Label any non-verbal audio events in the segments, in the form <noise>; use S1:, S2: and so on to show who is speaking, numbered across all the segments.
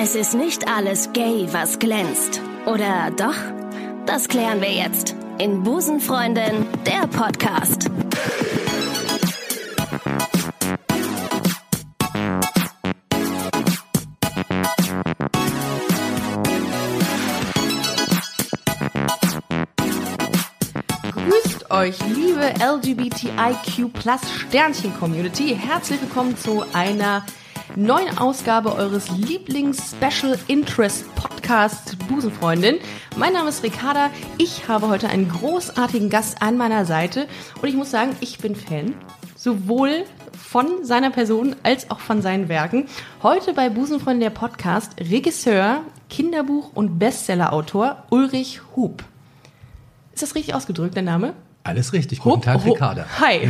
S1: Es ist nicht alles gay, was glänzt. Oder doch? Das klären wir jetzt in Busenfreundin, der Podcast.
S2: Grüßt euch, liebe LGBTIQ Plus Sternchen Community. Herzlich willkommen zu einer neuen Ausgabe eures Lieblings-Special Interest Podcast Busenfreundin. Mein Name ist Ricarda. Ich habe heute einen großartigen Gast an meiner Seite und ich muss sagen, ich bin Fan. Sowohl von seiner Person als auch von seinen Werken. Heute bei Busenfreundin der Podcast Regisseur, Kinderbuch und Bestsellerautor Ulrich Hub. Ist das richtig ausgedrückt, der Name?
S3: Alles richtig. Guten Tag, Ricarda.
S2: Hi.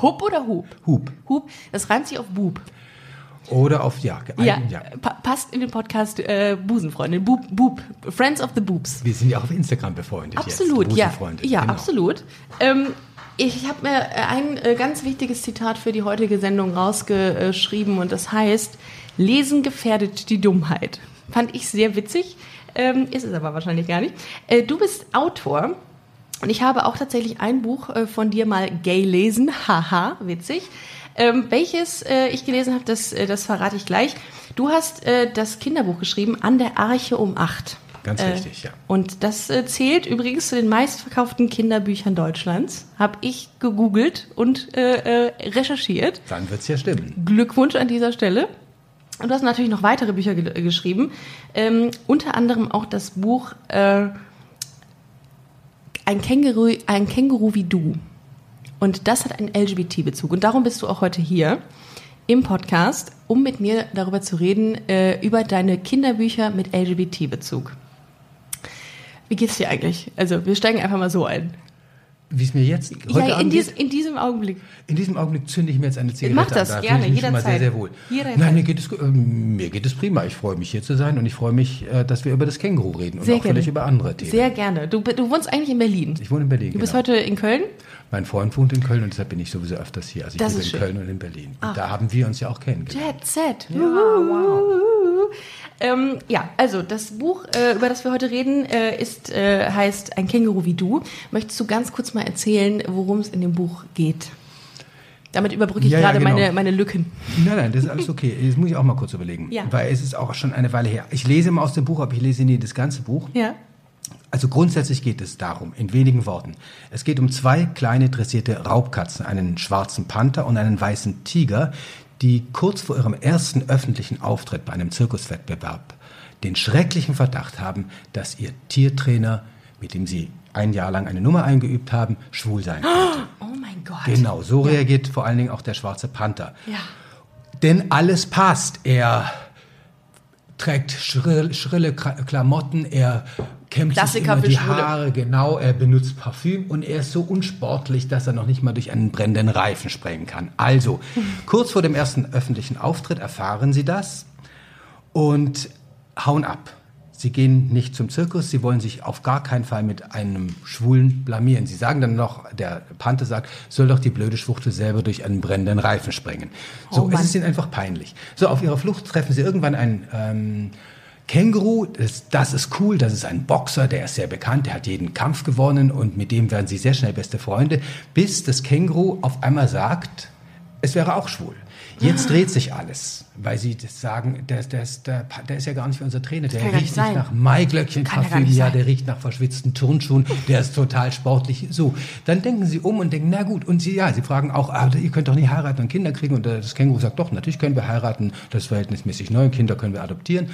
S2: Hub oder Hub?
S3: Hub.
S2: Hub. Das reimt sich auf Bub.
S3: Oder auf, ja,
S2: Ja,
S3: ja.
S2: Pa passt in den Podcast äh, Busenfreundin. Bub, Bub. Friends of the Boobs.
S3: Wir sind ja auch auf Instagram befreundet
S2: Absolut,
S3: jetzt.
S2: ja. Ja,
S3: genau.
S2: absolut. Ähm, ich habe mir äh, ein äh, ganz wichtiges Zitat für die heutige Sendung rausgeschrieben und das heißt, Lesen gefährdet die Dummheit. Fand ich sehr witzig, ähm, ist es aber wahrscheinlich gar nicht. Äh, du bist Autor und ich habe auch tatsächlich ein Buch äh, von dir mal gay lesen, haha, witzig. Ähm, welches äh, ich gelesen habe, das, äh, das verrate ich gleich. Du hast äh, das Kinderbuch geschrieben, An der Arche um acht.
S3: Ganz
S2: Äh,
S3: richtig, ja.
S2: Und das äh, zählt übrigens zu den meistverkauften Kinderbüchern Deutschlands. Habe ich gegoogelt und äh, recherchiert.
S3: Dann wird's ja stimmen.
S2: Glückwunsch an dieser Stelle. Und du hast natürlich noch weitere Bücher ge geschrieben. Ähm, unter anderem auch das Buch äh, ein, Känguru, ein Känguru wie du. Und das hat einen LGBT-Bezug. Und darum bist du auch heute hier im Podcast, um mit mir darüber zu reden, äh, über deine Kinderbücher mit LGBT-Bezug. Wie geht's dir eigentlich? Also, wir steigen einfach mal so ein.
S3: Wie es mir jetzt heute
S2: ja, in, dies,
S3: geht,
S2: in diesem Augenblick.
S3: in diesem Augenblick zünde ich mir jetzt eine Zigarette
S2: Mach das
S3: an. Da
S2: gerne,
S3: mal sehr,
S2: jederzeit.
S3: sehr wohl.
S2: Jederzeit.
S3: Nein, mir geht, es, äh, mir geht es prima. Ich freue mich hier zu sein und ich freue mich, äh, dass wir über das Känguru reden und
S2: Sehr
S3: auch
S2: gerne.
S3: vielleicht über andere Themen.
S2: Sehr gerne. Du, du wohnst eigentlich in Berlin.
S3: ich wohne in Berlin.
S2: Du bist
S3: genau.
S2: heute in Köln?
S3: Mein Freund wohnt in Köln und deshalb bin ich sowieso öfters hier. Also ich
S2: Das ist
S3: in
S2: schön.
S3: Köln und in Berlin. Und da haben wir uns ja auch kennengelernt.
S2: Jet Set. Ja, wow. Ähm, ja, also das Buch, äh, über das wir heute reden, äh, ist, äh, heißt Ein Känguru wie du. Möchtest du ganz kurz mal erzählen, worum es in dem Buch geht? Damit überbrücke ich
S3: Ja, ja,
S2: gerade
S3: genau.
S2: meine, meine Lücken.
S3: Nein, nein, das ist alles okay. Das muss ich auch mal kurz überlegen.
S2: Ja.
S3: Weil es ist auch schon eine Weile her. Ich lese immer aus dem Buch, aber ich lese nie das ganze Buch.
S2: Ja.
S3: Also grundsätzlich geht es darum, in wenigen Worten. Es geht um zwei kleine dressierte Raubkatzen, einen schwarzen Panther und einen weißen Tiger, die kurz vor ihrem ersten öffentlichen Auftritt bei einem Zirkuswettbewerb den schrecklichen Verdacht haben, dass ihr Tiertrainer, mit dem sie ein Jahr lang eine Nummer eingeübt haben, schwul sein <gasps> könnte.
S2: Oh mein Gott.
S3: Genau, so reagiert vor allen Dingen auch der schwarze Panther.
S2: Ja.
S3: Denn alles passt. Er trägt schrill, schrille Klamotten, er kämmt sich
S2: Klassiker
S3: immer
S2: für
S3: die
S2: Schwule.
S3: Haare, genau, er benutzt Parfüm und er ist so unsportlich, dass er noch nicht mal durch einen brennenden Reifen sprengen kann. Also, <laughs> kurz vor dem ersten öffentlichen Auftritt erfahren sie das und hauen ab. Sie gehen nicht zum Zirkus, sie wollen sich auf gar keinen Fall mit einem Schwulen blamieren. Sie sagen dann noch, der Panther sagt, soll doch die blöde Schwuchtel selber durch einen brennenden Reifen sprengen. So,
S2: Oh
S3: es ist ihnen einfach peinlich. So, auf ihrer Flucht treffen sie irgendwann einen ähm, Känguru, das, das ist cool, das ist ein Boxer, der ist sehr bekannt, der hat jeden Kampf gewonnen und mit dem werden sie sehr schnell beste Freunde, bis das Känguru auf einmal sagt, es wäre auch schwul. Jetzt <gasps> dreht sich alles, weil sie sagen, der, der, ist, der, der ist ja gar nicht wie unser Trainer, der riecht
S2: nicht
S3: nach Maiglöckchen
S2: ja
S3: der riecht nach verschwitzten Turnschuhen, der ist total sportlich. So, dann denken sie um und denken, na gut, und sie, ja, sie fragen auch, ah, ihr könnt doch nicht heiraten und Kinder kriegen. Und das Känguru sagt, doch, natürlich können wir heiraten, das ist verhältnismäßig neu, Kinder können wir adoptieren.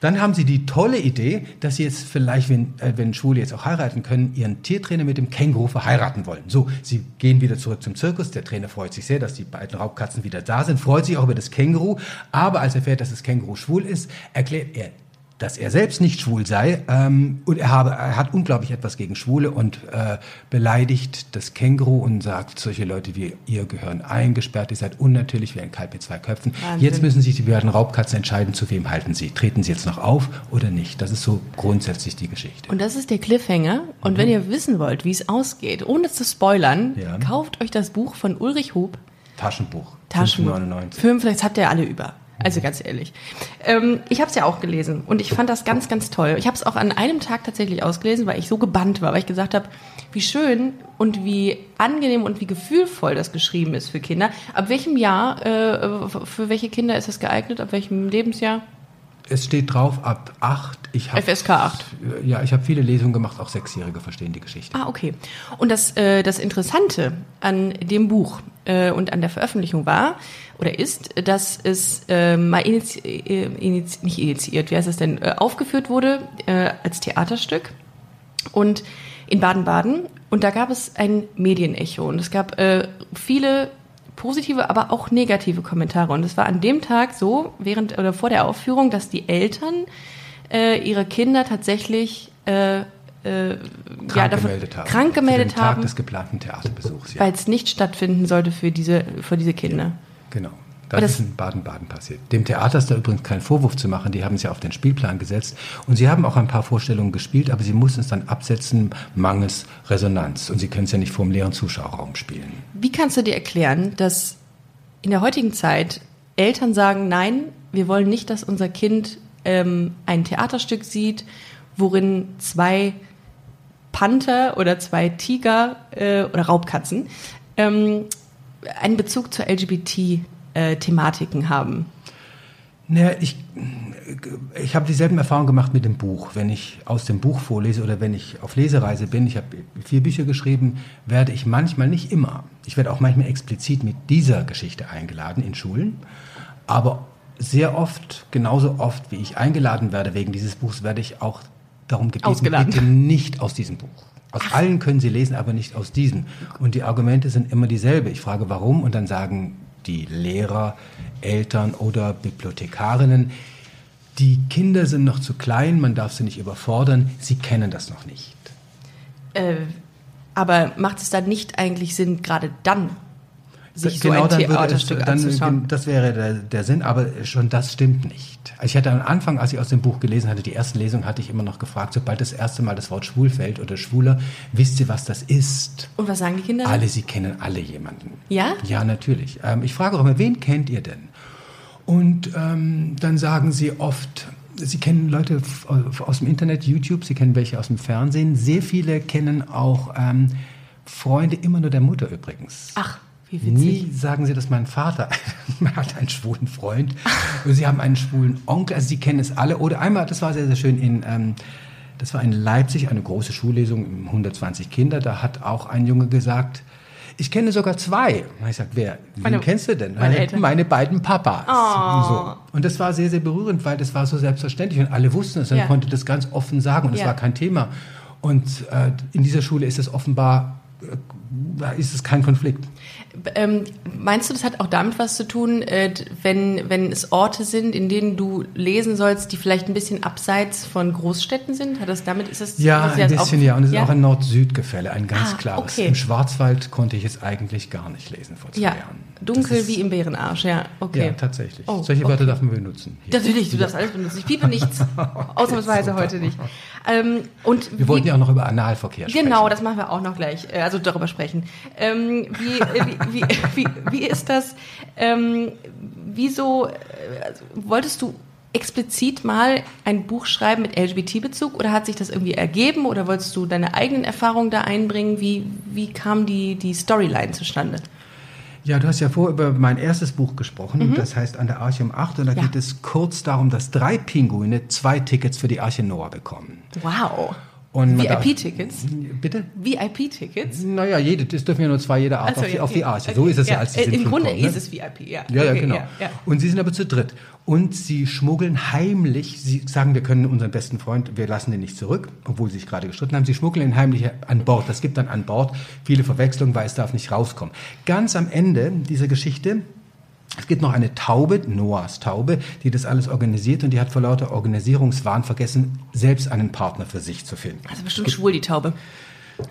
S3: Dann haben sie die tolle Idee, dass sie jetzt vielleicht, wenn, äh, wenn Schwule jetzt auch heiraten können, ihren Tiertrainer mit dem Känguru verheiraten wollen. So, sie gehen wieder zurück zum Zirkus. Der Trainer freut sich sehr, dass die beiden Raubkatzen wieder da sind, freut sich auch über das Känguru. Aber als er erfährt, dass das Känguru schwul ist, erklärt er, dass er selbst nicht schwul sei ähm, und er, habe, er hat unglaublich etwas gegen Schwule und äh, beleidigt das Känguru und sagt, solche Leute wie ihr gehören eingesperrt, ihr seid unnatürlich wie ein Kalb mit zwei Köpfen.
S2: Wahnsinn.
S3: Jetzt müssen sich die beiden Raubkatzen entscheiden, zu wem halten sie. Treten sie jetzt noch auf oder nicht? Das ist so grundsätzlich die Geschichte.
S2: Und das ist der Cliffhanger. Und wenn ihr wissen wollt, wie es ausgeht, ohne zu spoilern,
S3: Ja.
S2: kauft euch das Buch von Ulrich Hub.
S3: Taschenbuch.
S2: Taschenbuch.
S3: 5,99.
S2: Fünf, vielleicht habt ihr alle über. Also ganz ehrlich. Ähm, ich habe es ja auch gelesen und ich fand das ganz, ganz toll. Ich habe es auch an einem Tag tatsächlich ausgelesen, weil ich so gebannt war, weil ich gesagt habe, wie schön und wie angenehm und wie gefühlvoll das geschrieben ist für Kinder. Ab welchem Jahr, äh, für welche Kinder ist das geeignet? Ab welchem Lebensjahr?
S3: Es steht drauf ab 8. Ich hab,
S2: FSK 8.
S3: Ja, ich habe viele Lesungen gemacht, auch Sechsjährige verstehen die Geschichte.
S2: Ah, okay. Und das, äh, das Interessante an dem Buch äh, und an der Veröffentlichung war oder ist, dass es äh, mal inizi äh, inizi nicht initiiert, wie heißt das denn, äh, aufgeführt wurde äh, als Theaterstück und in Baden-Baden und da gab es ein Medienecho und es gab äh, viele positive, aber auch negative Kommentare. Und es war an dem Tag so, während oder vor der Aufführung, dass die Eltern äh, ihre Kinder tatsächlich äh, äh,
S3: Krank
S2: ja, davon,
S3: gemeldet haben.
S2: krank gemeldet
S3: den
S2: haben,
S3: Tag des geplanten Theaterbesuchs. Ja.
S2: weil es nicht stattfinden sollte für diese, für diese Kinder.
S3: Genau.
S2: Aber
S3: Das,
S2: das-
S3: ist in Baden-Baden passiert. Dem Theater ist da übrigens kein Vorwurf zu machen. Die haben es ja auf den Spielplan gesetzt. Und sie haben auch ein paar Vorstellungen gespielt, aber sie mussten es dann absetzen, mangels Resonanz. Und sie können es ja nicht vor dem leeren Zuschauerraum spielen.
S2: Wie kannst du dir erklären, dass in der heutigen Zeit Eltern sagen, nein, wir wollen nicht, dass unser Kind ähm, ein Theaterstück sieht, worin zwei Panther oder zwei Tiger äh, oder Raubkatzen ähm, einen Bezug zur LGBT-Thematiken haben?
S3: Naja, ich, ich habe dieselben Erfahrungen gemacht mit dem Buch. Wenn ich aus dem Buch vorlese oder wenn ich auf Lesereise bin, ich habe vier Bücher geschrieben, werde ich manchmal, nicht immer, ich werde auch manchmal explizit mit dieser Geschichte eingeladen in Schulen, aber sehr oft, genauso oft wie ich eingeladen werde wegen dieses Buchs, werde ich auch darum gebeten,
S2: Ausgeladen.
S3: bitte nicht aus diesem Buch. Aus allen können Sie lesen, aber nicht aus diesem. Und die Argumente sind immer dieselbe. Ich frage, warum? Und dann sagen die Lehrer, Eltern oder Bibliothekarinnen, die Kinder sind noch zu klein, man darf sie nicht überfordern, sie kennen das noch nicht.
S2: Äh, aber macht es dann nicht eigentlich Sinn, gerade dann sich so ein
S3: Genau dann würde
S2: Theaterstück
S3: es, dann,
S2: anzuschauen?
S3: Das wäre der, der Sinn, aber schon das stimmt nicht. Ich hatte am Anfang, als ich aus dem Buch gelesen hatte, die ersten Lesungen, hatte ich immer noch gefragt, sobald das erste Mal das Wort schwul fällt oder schwuler, wisst ihr, was das ist?
S2: Und was sagen die Kinder?
S3: Alle, sie kennen alle jemanden.
S2: Ja?
S3: Ja, natürlich. Ähm, ich frage auch immer, wen kennt ihr denn? Und ähm, dann sagen sie oft, sie kennen Leute f- aus dem Internet, YouTube, sie kennen welche aus dem Fernsehen. Sehr viele kennen auch ähm, Freunde immer nur der Mutter übrigens.
S2: Ach.
S3: Nie sagen sie, dass mein Vater <laughs> hat einen schwulen Freund. Und sie haben einen schwulen Onkel, also sie kennen es alle. Oder einmal, das war sehr, sehr schön, in, ähm, das war in Leipzig, eine große Schullesung, 120 Kinder. Da hat auch ein Junge gesagt, ich kenne sogar zwei. Und ich sag, wer? Wen
S2: Meine-
S3: kennst du denn?
S2: meine.
S3: Meine beiden Papas.
S2: Oh.
S3: So. Und das war sehr, sehr berührend, weil das war so selbstverständlich und alle wussten es. Man
S2: Ja.
S3: konnte das ganz offen sagen und es
S2: Ja.
S3: war kein Thema. Und äh, in dieser Schule ist es offenbar, äh, da ist es kein Konflikt.
S2: Ähm, meinst du, das hat auch damit was zu tun, äh, wenn, wenn es Orte sind, in denen du lesen sollst, die vielleicht ein bisschen abseits von Großstädten sind? Hat das damit, ist das
S3: Ja, ein bisschen,
S2: auf-
S3: ja. Und es ist auch ein Nord-Süd-Gefälle, ein ganz
S2: Ah,
S3: klares.
S2: okay.
S3: Im Schwarzwald konnte ich es eigentlich gar nicht lesen vor zwei
S2: Ja,
S3: Jahren.
S2: dunkel
S3: ist-
S2: wie im Bärenarsch, ja, okay.
S3: Ja, tatsächlich.
S2: Oh,
S3: Solche
S2: okay.
S3: Wörter darf man benutzen. Hier.
S2: Natürlich, du darfst alles benutzen. Ich piepe nichts. <laughs> Ausnahmsweise heute nicht. Ähm, und
S3: Wir wollten ja auch noch über Analverkehr sprechen.
S2: Genau, das machen wir auch noch gleich, äh, also darüber sprechen. Ähm, wie, äh, wie, wie, <laughs> wie, wie ist das? Ähm, wieso äh, also, wolltest du explizit mal ein Buch schreiben mit LGBT-Bezug oder hat sich das irgendwie ergeben oder wolltest du deine eigenen Erfahrungen da einbringen? Wie, wie kam die, die Storyline zustande?
S3: Ja, du hast ja vorher über mein erstes Buch gesprochen, das heißt An der Arche um 8 und da
S2: Mhm. Ja.
S3: geht es kurz darum, dass drei Pinguine zwei Tickets für die Arche Noah bekommen.
S2: Wow. VIP-Tickets?
S3: Bitte?
S2: VIP-Tickets?
S3: Naja, jede, das dürfen ja nur zwei jeder Art
S2: Ach so,
S3: auf, die,
S2: ja,
S3: auf die
S2: okay.
S3: Arche. So
S2: Okay,
S3: ist es ja, als die
S2: Äh,
S3: sind
S2: Im Grunde
S3: kommen, ne?
S2: ist es VIP, ja.
S3: Ja, ja,
S2: Okay,
S3: genau.
S2: ja, ja.
S3: Und sie sind aber zu dritt. Und sie schmuggeln heimlich, sie sagen, wir können unseren besten Freund, wir lassen den nicht zurück, obwohl sie sich gerade gestritten haben. Sie schmuggeln ihn heimlich an Bord. Das gibt dann an Bord viele Verwechslungen, weil es darf nicht rauskommen. Ganz am Ende dieser Geschichte es gibt noch eine Taube, Noahs Taube, die das alles organisiert und die hat vor lauter Organisierungswahn vergessen, selbst einen Partner für sich zu finden.
S2: Also bestimmt schwul, die Taube.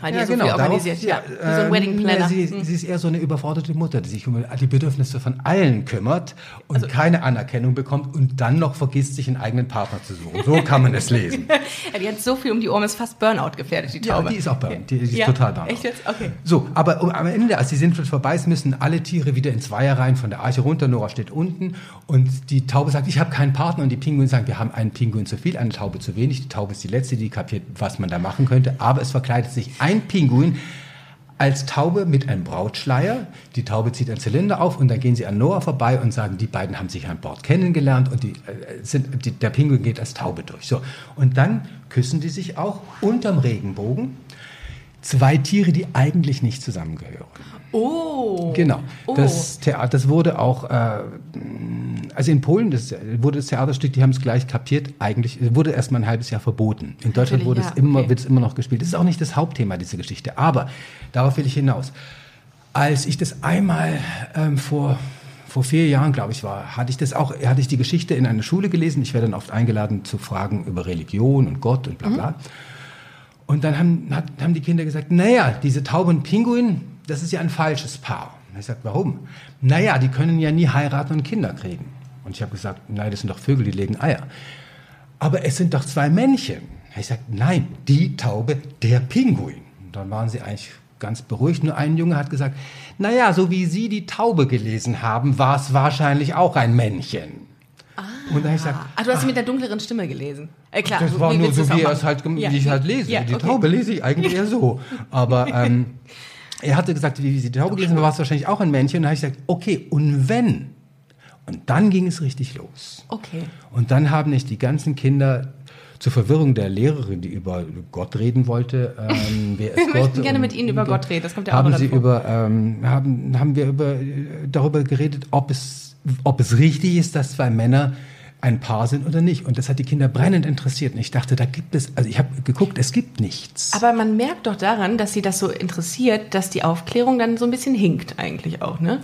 S2: Hat ja, so genau, organisiert.
S3: Darauf, ja, ja, wie so ein Wedding Planner. Sie, hm. sie, ist eher so eine überforderte Mutter, die sich um die Bedürfnisse von allen kümmert und also, keine Anerkennung bekommt und dann noch vergisst, sich einen eigenen Partner zu suchen. So kann man es lesen. <laughs>
S2: ja, die hat so viel um die Ohren, ist fast Burnout gefährdet, die Taube.
S3: Ja, die ist auch Burnout. Die, die ist total Burnout.
S2: Echt jetzt? Okay.
S3: So, aber am Ende, als die Sintflut vorbei ist, müssen alle Tiere wieder in Zweierreihen von der Arche runter. Nora steht unten und die Taube sagt, ich habe keinen Partner und die Pinguine sagen, wir haben einen Pinguin zu viel, eine Taube zu wenig. Die Taube ist die letzte, die kapiert, was man da machen könnte. Aber es verkleidet sich ein Pinguin als Taube mit einem Brautschleier. Die Taube zieht einen Zylinder auf und dann gehen sie an Noah vorbei und sagen, die beiden haben sich an Bord kennengelernt und die, äh, sind, die, der Pinguin geht als Taube durch. So. Und dann küssen die sich auch unterm Regenbogen. Zwei Tiere, die eigentlich nicht zusammengehören.
S2: Oh.
S3: Genau. Oh. Das Theater, das wurde auch, äh, also in Polen das, wurde das Theaterstück, die haben es gleich kapiert, eigentlich wurde erst mal ein halbes Jahr verboten. In Deutschland wurde ja, es immer, okay. wird es immer noch gespielt. Das ist auch nicht das Hauptthema dieser Geschichte. Aber darauf will ich hinaus. Als ich das einmal ähm, vor vor vier Jahren, glaube ich, war, hatte ich das auch, hatte ich die Geschichte in einer Schule gelesen. Ich werde dann oft eingeladen zu Fragen über Religion und Gott und bla bla. Mhm. Und dann haben, hat, haben die Kinder gesagt, naja, diese Taube und Pinguin, das ist ja ein falsches Paar. Und ich sagte, warum? Naja, die können ja nie heiraten und Kinder kriegen. Und ich habe gesagt, nein, das sind doch Vögel, die legen Eier. Aber es sind doch zwei Männchen. Ich sagte, nein, die Taube, der Pinguin. Und dann waren sie eigentlich ganz beruhigt. Nur ein Junge hat gesagt, naja, so wie Sie die Taube gelesen haben, war es wahrscheinlich auch ein Männchen.
S2: Ah. Und dann ich gesagt, ah, du hast ach, mit der dunkleren Stimme gelesen.
S3: Äh, klar, das war nur so, wie, es halt, ja. wie ich halt lese. Ja, die okay. Taube lese ich eigentlich eher so. Aber <laughs> ähm, er hatte gesagt, wie, wie sie die Taube gelesen war es wahrscheinlich auch ein Männchen. Und dann habe ich gesagt, okay, und wenn? Und dann ging es richtig los.
S2: Okay.
S3: Und dann haben nicht die ganzen Kinder zur Verwirrung der Lehrerin, die über Gott reden wollte.
S2: Ähm, <laughs> Wir möchten gerne mit Ihnen über Gott reden. Das kommt ja
S3: haben auch Sie über, ähm, haben, haben wir über, darüber geredet, ob es, ob es richtig ist, dass zwei Männer ein Paar sind oder nicht. Und das hat die Kinder brennend interessiert. Und ich dachte, da gibt es, also ich habe geguckt, es gibt nichts.
S2: Aber man merkt doch daran, dass sie das so interessiert, dass die Aufklärung dann so ein bisschen hinkt eigentlich auch, ne?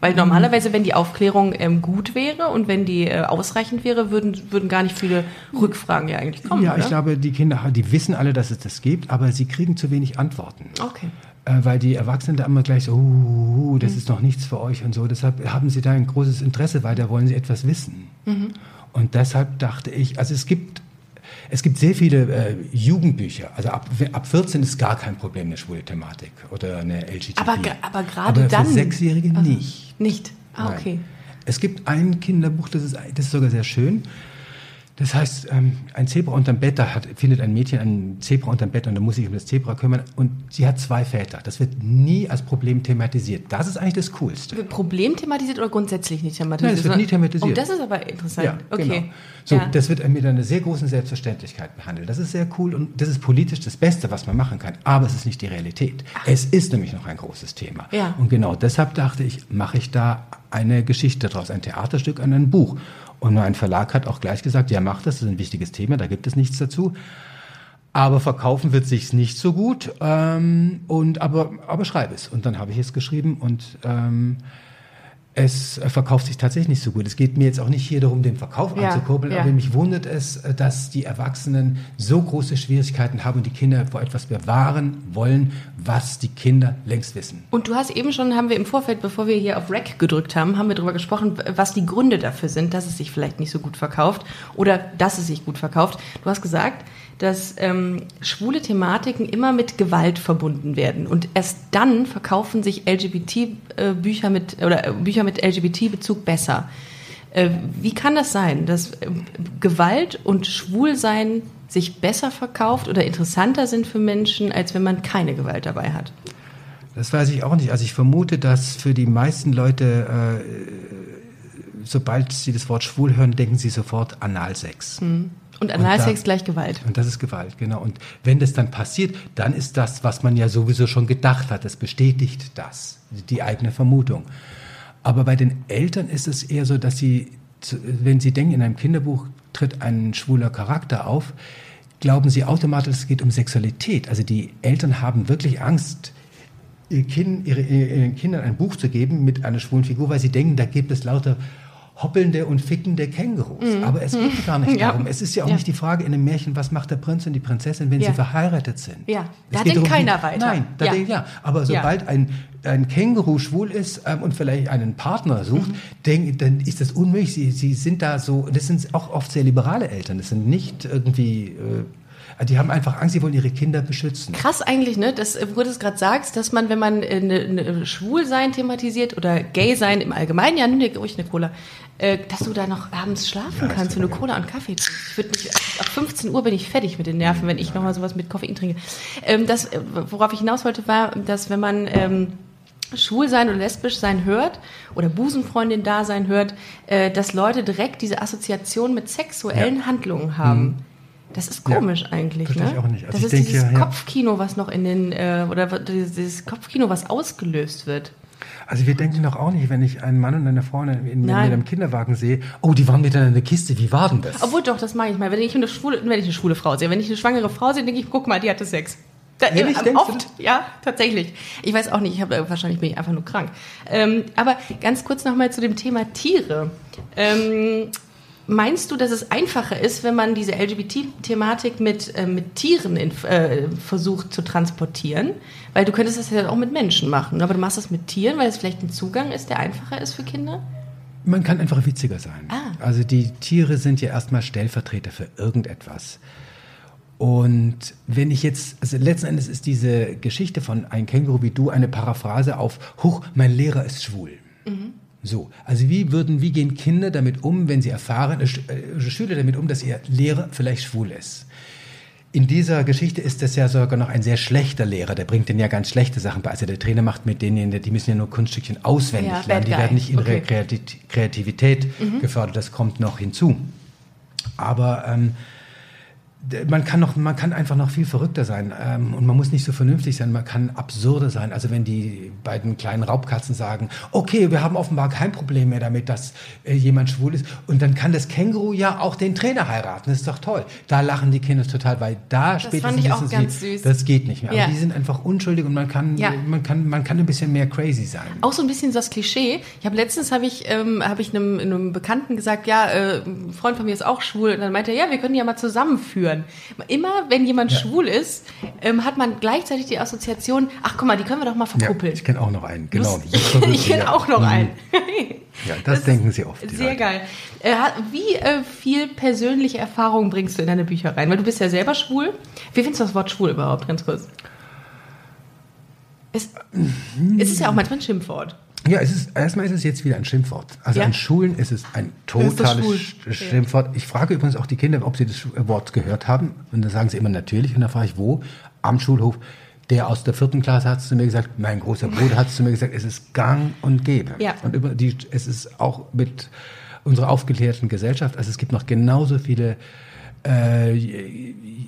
S2: Weil normalerweise, wenn die Aufklärung ähm, gut wäre und wenn die äh, ausreichend wäre, würden, würden gar nicht viele Rückfragen ja eigentlich kommen.
S3: Ja,
S2: oder?
S3: ich glaube, die Kinder, die wissen alle, dass es das gibt, aber sie kriegen zu wenig Antworten.
S2: Okay.
S3: Äh, weil die Erwachsenen da immer gleich so, uh, das mhm. ist noch nichts für euch und so. Deshalb haben sie da ein großes Interesse, weil da wollen sie etwas wissen. Mhm. Und deshalb dachte ich, also es gibt, es gibt sehr viele äh, Jugendbücher. Also ab, ab 14 ist gar kein Problem eine schwule Thematik oder eine LGBT.
S2: Aber, aber gerade aber dann.
S3: Für Sechsjährige nicht.
S2: Nicht. Ah, okay. Nein.
S3: Es gibt ein Kinderbuch, das ist, das ist sogar sehr schön. Das heißt, ähm, ein Zebra unterm Bett, da hat, findet ein Mädchen ein Zebra unterm Bett und da muss sich um das Zebra kümmern. Und sie hat zwei Väter. Das wird nie als Problem thematisiert. Das ist eigentlich das Coolste.
S2: Problem thematisiert oder grundsätzlich nicht thematisiert?
S3: Nein, das wird nie thematisiert. Oh,
S2: das ist aber interessant. Ja, okay. Genau.
S3: So, ja. das wird mit einer sehr großen Selbstverständlichkeit behandelt. Das ist sehr cool und das ist politisch das Beste, was man machen kann. Aber es ist nicht die Realität. Ach. Es ist nämlich noch ein großes Thema.
S2: Ja.
S3: Und genau deshalb dachte ich, mache ich da eine Geschichte daraus, ein Theaterstück ein Buch. Und ein Verlag hat auch gleich gesagt, ja, mach das, das ist ein wichtiges Thema, da gibt es nichts dazu. Aber verkaufen wird sich's nicht so gut. Ähm, und aber aber schreib es. Und dann habe ich es geschrieben und ähm, es verkauft sich tatsächlich nicht so gut. Es geht mir jetzt auch nicht hier darum, den Verkauf ja, anzukurbeln, ja. aber mich wundert es, dass die Erwachsenen so große Schwierigkeiten haben und die Kinder vor etwas bewahren wollen, was die Kinder längst wissen.
S2: Und du hast eben schon, haben wir im Vorfeld, bevor wir hier auf Rec gedrückt haben, haben wir darüber gesprochen, was die Gründe dafür sind, dass es sich vielleicht nicht so gut verkauft oder dass es sich gut verkauft. Du hast gesagt, dass ähm, schwule Thematiken immer mit Gewalt verbunden werden und erst dann verkaufen sich LGBT-Bücher äh, mit oder äh, Bücher mit LGBT-Bezug besser. Äh, wie kann das sein, dass Gewalt und Schwulsein sich besser verkauft oder interessanter sind für Menschen, als wenn man keine Gewalt dabei hat?
S3: Das weiß ich auch nicht. Also ich vermute, dass für die meisten Leute, äh, sobald sie das Wort schwul hören, denken sie sofort Analsex. Hm.
S2: Und Analsex gleich Gewalt.
S3: Und das ist Gewalt, genau. Und wenn das dann passiert, dann ist das, was man ja sowieso schon gedacht hat, das bestätigt das, die eigene Vermutung. Aber bei den Eltern ist es eher so, dass sie, wenn sie denken, in einem Kinderbuch tritt ein schwuler Charakter auf, glauben sie automatisch, es geht um Sexualität. Also die Eltern haben wirklich Angst, ihren Kindern ein Buch zu geben mit einer schwulen Figur, weil sie denken, da gibt es lauter hoppelnde und fickende Kängurus. Aber es geht gar nicht
S2: Mhm. Ja.
S3: darum. Es ist ja auch
S2: Ja.
S3: nicht die Frage in einem Märchen, was macht der Prinz und die Prinzessin, wenn
S2: Ja.
S3: sie verheiratet sind.
S2: Ja.
S3: Es
S2: Da
S3: geht
S2: denkt
S3: darum,
S2: keiner weiter.
S3: Nein, da
S2: Ja.
S3: denkt ja. Aber sobald ein, ein Känguru schwul ist ähm, und vielleicht einen Partner sucht,
S2: Mhm.
S3: denk, dann ist das unmöglich. Sie, sie sind da so, das sind auch oft sehr liberale Eltern. Das sind nicht irgendwie, äh, die haben einfach Angst, sie wollen ihre Kinder beschützen.
S2: Krass eigentlich, ne, dass, äh, wo du es gerade sagst, dass man, wenn man äh, ne, ne, Schwulsein thematisiert oder Gay-Sein im Allgemeinen, ja, nimm dir ruhig eine Cola, äh, dass du da noch abends schlafen
S3: Ja,
S2: kannst, wenn du Cola und Kaffee trinkst. Ich ab 15 Uhr bin ich fertig mit den Nerven, wenn ich nochmal sowas mit Koffein trinke. Ähm, das, äh, worauf ich hinaus wollte, war, dass wenn man ähm, schwul sein oder lesbisch sein hört oder Busenfreundin da sein hört, äh, dass Leute direkt diese Assoziation mit sexuellen Handlungen haben. Das ist
S3: Ja.
S2: komisch eigentlich,
S3: Verstehe
S2: ne?
S3: ich auch nicht. Also
S2: das ist
S3: denke,
S2: dieses
S3: ja, ja.
S2: Kopfkino, was noch in den äh, oder dieses Kopfkino, was ausgelöst wird.
S3: Also wir denken doch auch nicht, wenn ich einen Mann und eine Frau in, in, in einem Kinderwagen sehe, oh, die waren miteinander in der Kiste, wie war denn das?
S2: Obwohl doch, das mache ich mal. Wenn ich eine schwule, wenn ich eine schwule Frau sehe, wenn ich eine schwangere Frau sehe, denke ich, guck mal, die hatte Sex. Da,
S3: Ehrlich,
S2: ähm, oft, ja, tatsächlich. Ich weiß auch nicht, ich habe wahrscheinlich bin ich einfach nur krank. Ähm, aber ganz kurz nochmal zu dem Thema Tiere. Ähm, meinst du, dass es einfacher ist, wenn man diese LGBT-Thematik mit, äh, mit Tieren in, äh, versucht zu transportieren? Weil du könntest das ja auch mit Menschen machen, aber du machst das mit Tieren, weil es vielleicht ein Zugang ist, der einfacher ist für Kinder?
S3: Man kann einfach witziger sein.
S2: Ah.
S3: Also die Tiere sind ja erstmal Stellvertreter für irgendetwas. Und wenn ich jetzt, also letzten Endes ist diese Geschichte von ein Känguru wie du eine Paraphrase auf, huch, mein Lehrer ist schwul. So, also wie würden, wie gehen Kinder damit um, wenn sie erfahren, äh, äh, Schüler damit um, dass ihr Lehrer vielleicht schwul ist? In dieser Geschichte ist das ja sogar noch ein sehr schlechter Lehrer, der bringt denen ja ganz schlechte Sachen bei. Also der Trainer macht mit denen, die müssen ja nur Kunststückchen auswendig
S2: Ja,
S3: lernen, die werden nicht in
S2: Okay.
S3: Kreativität gefördert, das kommt noch hinzu. Aber ähm, man kann, noch, man kann einfach noch viel verrückter sein ähm, und man muss nicht so vernünftig sein, man kann absurder sein. Also wenn die beiden kleinen Raubkatzen sagen, okay, wir haben offenbar kein Problem mehr damit, dass äh, jemand schwul ist und dann kann das Känguru ja auch den Trainer heiraten, das ist doch toll. Da lachen die Kinder total, weil da spätestens
S2: fand ich auch ganz
S3: sie,
S2: süß.
S3: das geht nicht mehr.
S2: Ja.
S3: Aber die sind einfach unschuldig und man kann,
S2: Ja.
S3: man kann, man kann ein bisschen mehr crazy sein.
S2: Auch so ein bisschen das Klischee. Ich habe letztens habe ich ähm, habe ich einem, einem Bekannten gesagt, ja, äh, ein Freund von mir ist auch schwul. Und dann meinte er, ja, wir können die ja mal zusammenführen. Immer wenn jemand schwul ist, ähm, hat man gleichzeitig die Assoziation, ach guck mal, die können wir doch mal
S3: Ja,
S2: verkuppeln.
S3: ich kenne auch noch einen, genau. Das <laughs>
S2: ich kenne
S3: ja.
S2: auch noch
S3: Mhm.
S2: einen.
S3: Ja, das, denken sie oft.
S2: Sehr
S3: Leute.
S2: geil. Äh, wie äh, viel persönliche Erfahrung bringst du in deine Bücher rein? Weil du bist ja selber schwul. Wie findest du das Wort schwul überhaupt? Ganz kurz. Es, es ist ja auch manchmal ein Schimpfwort.
S3: Ja, es ist, erstmal ist es jetzt wieder ein Schimpfwort. Also
S2: Ja.
S3: an Schulen ist es ein
S2: ist
S3: totales? Sch- Schimpfwort. Ich frage übrigens auch die Kinder, ob sie das Wort gehört haben. Und dann sagen sie immer natürlich. Und dann frage ich, wo? Am Schulhof. Der aus der vierten Klasse hat es zu mir gesagt, mein großer Bruder hat es zu mir gesagt, es ist gang und gäbe.
S2: Ja.
S3: Und über die, es ist auch mit unserer aufgeklärten Gesellschaft, also es gibt noch genauso viele äh,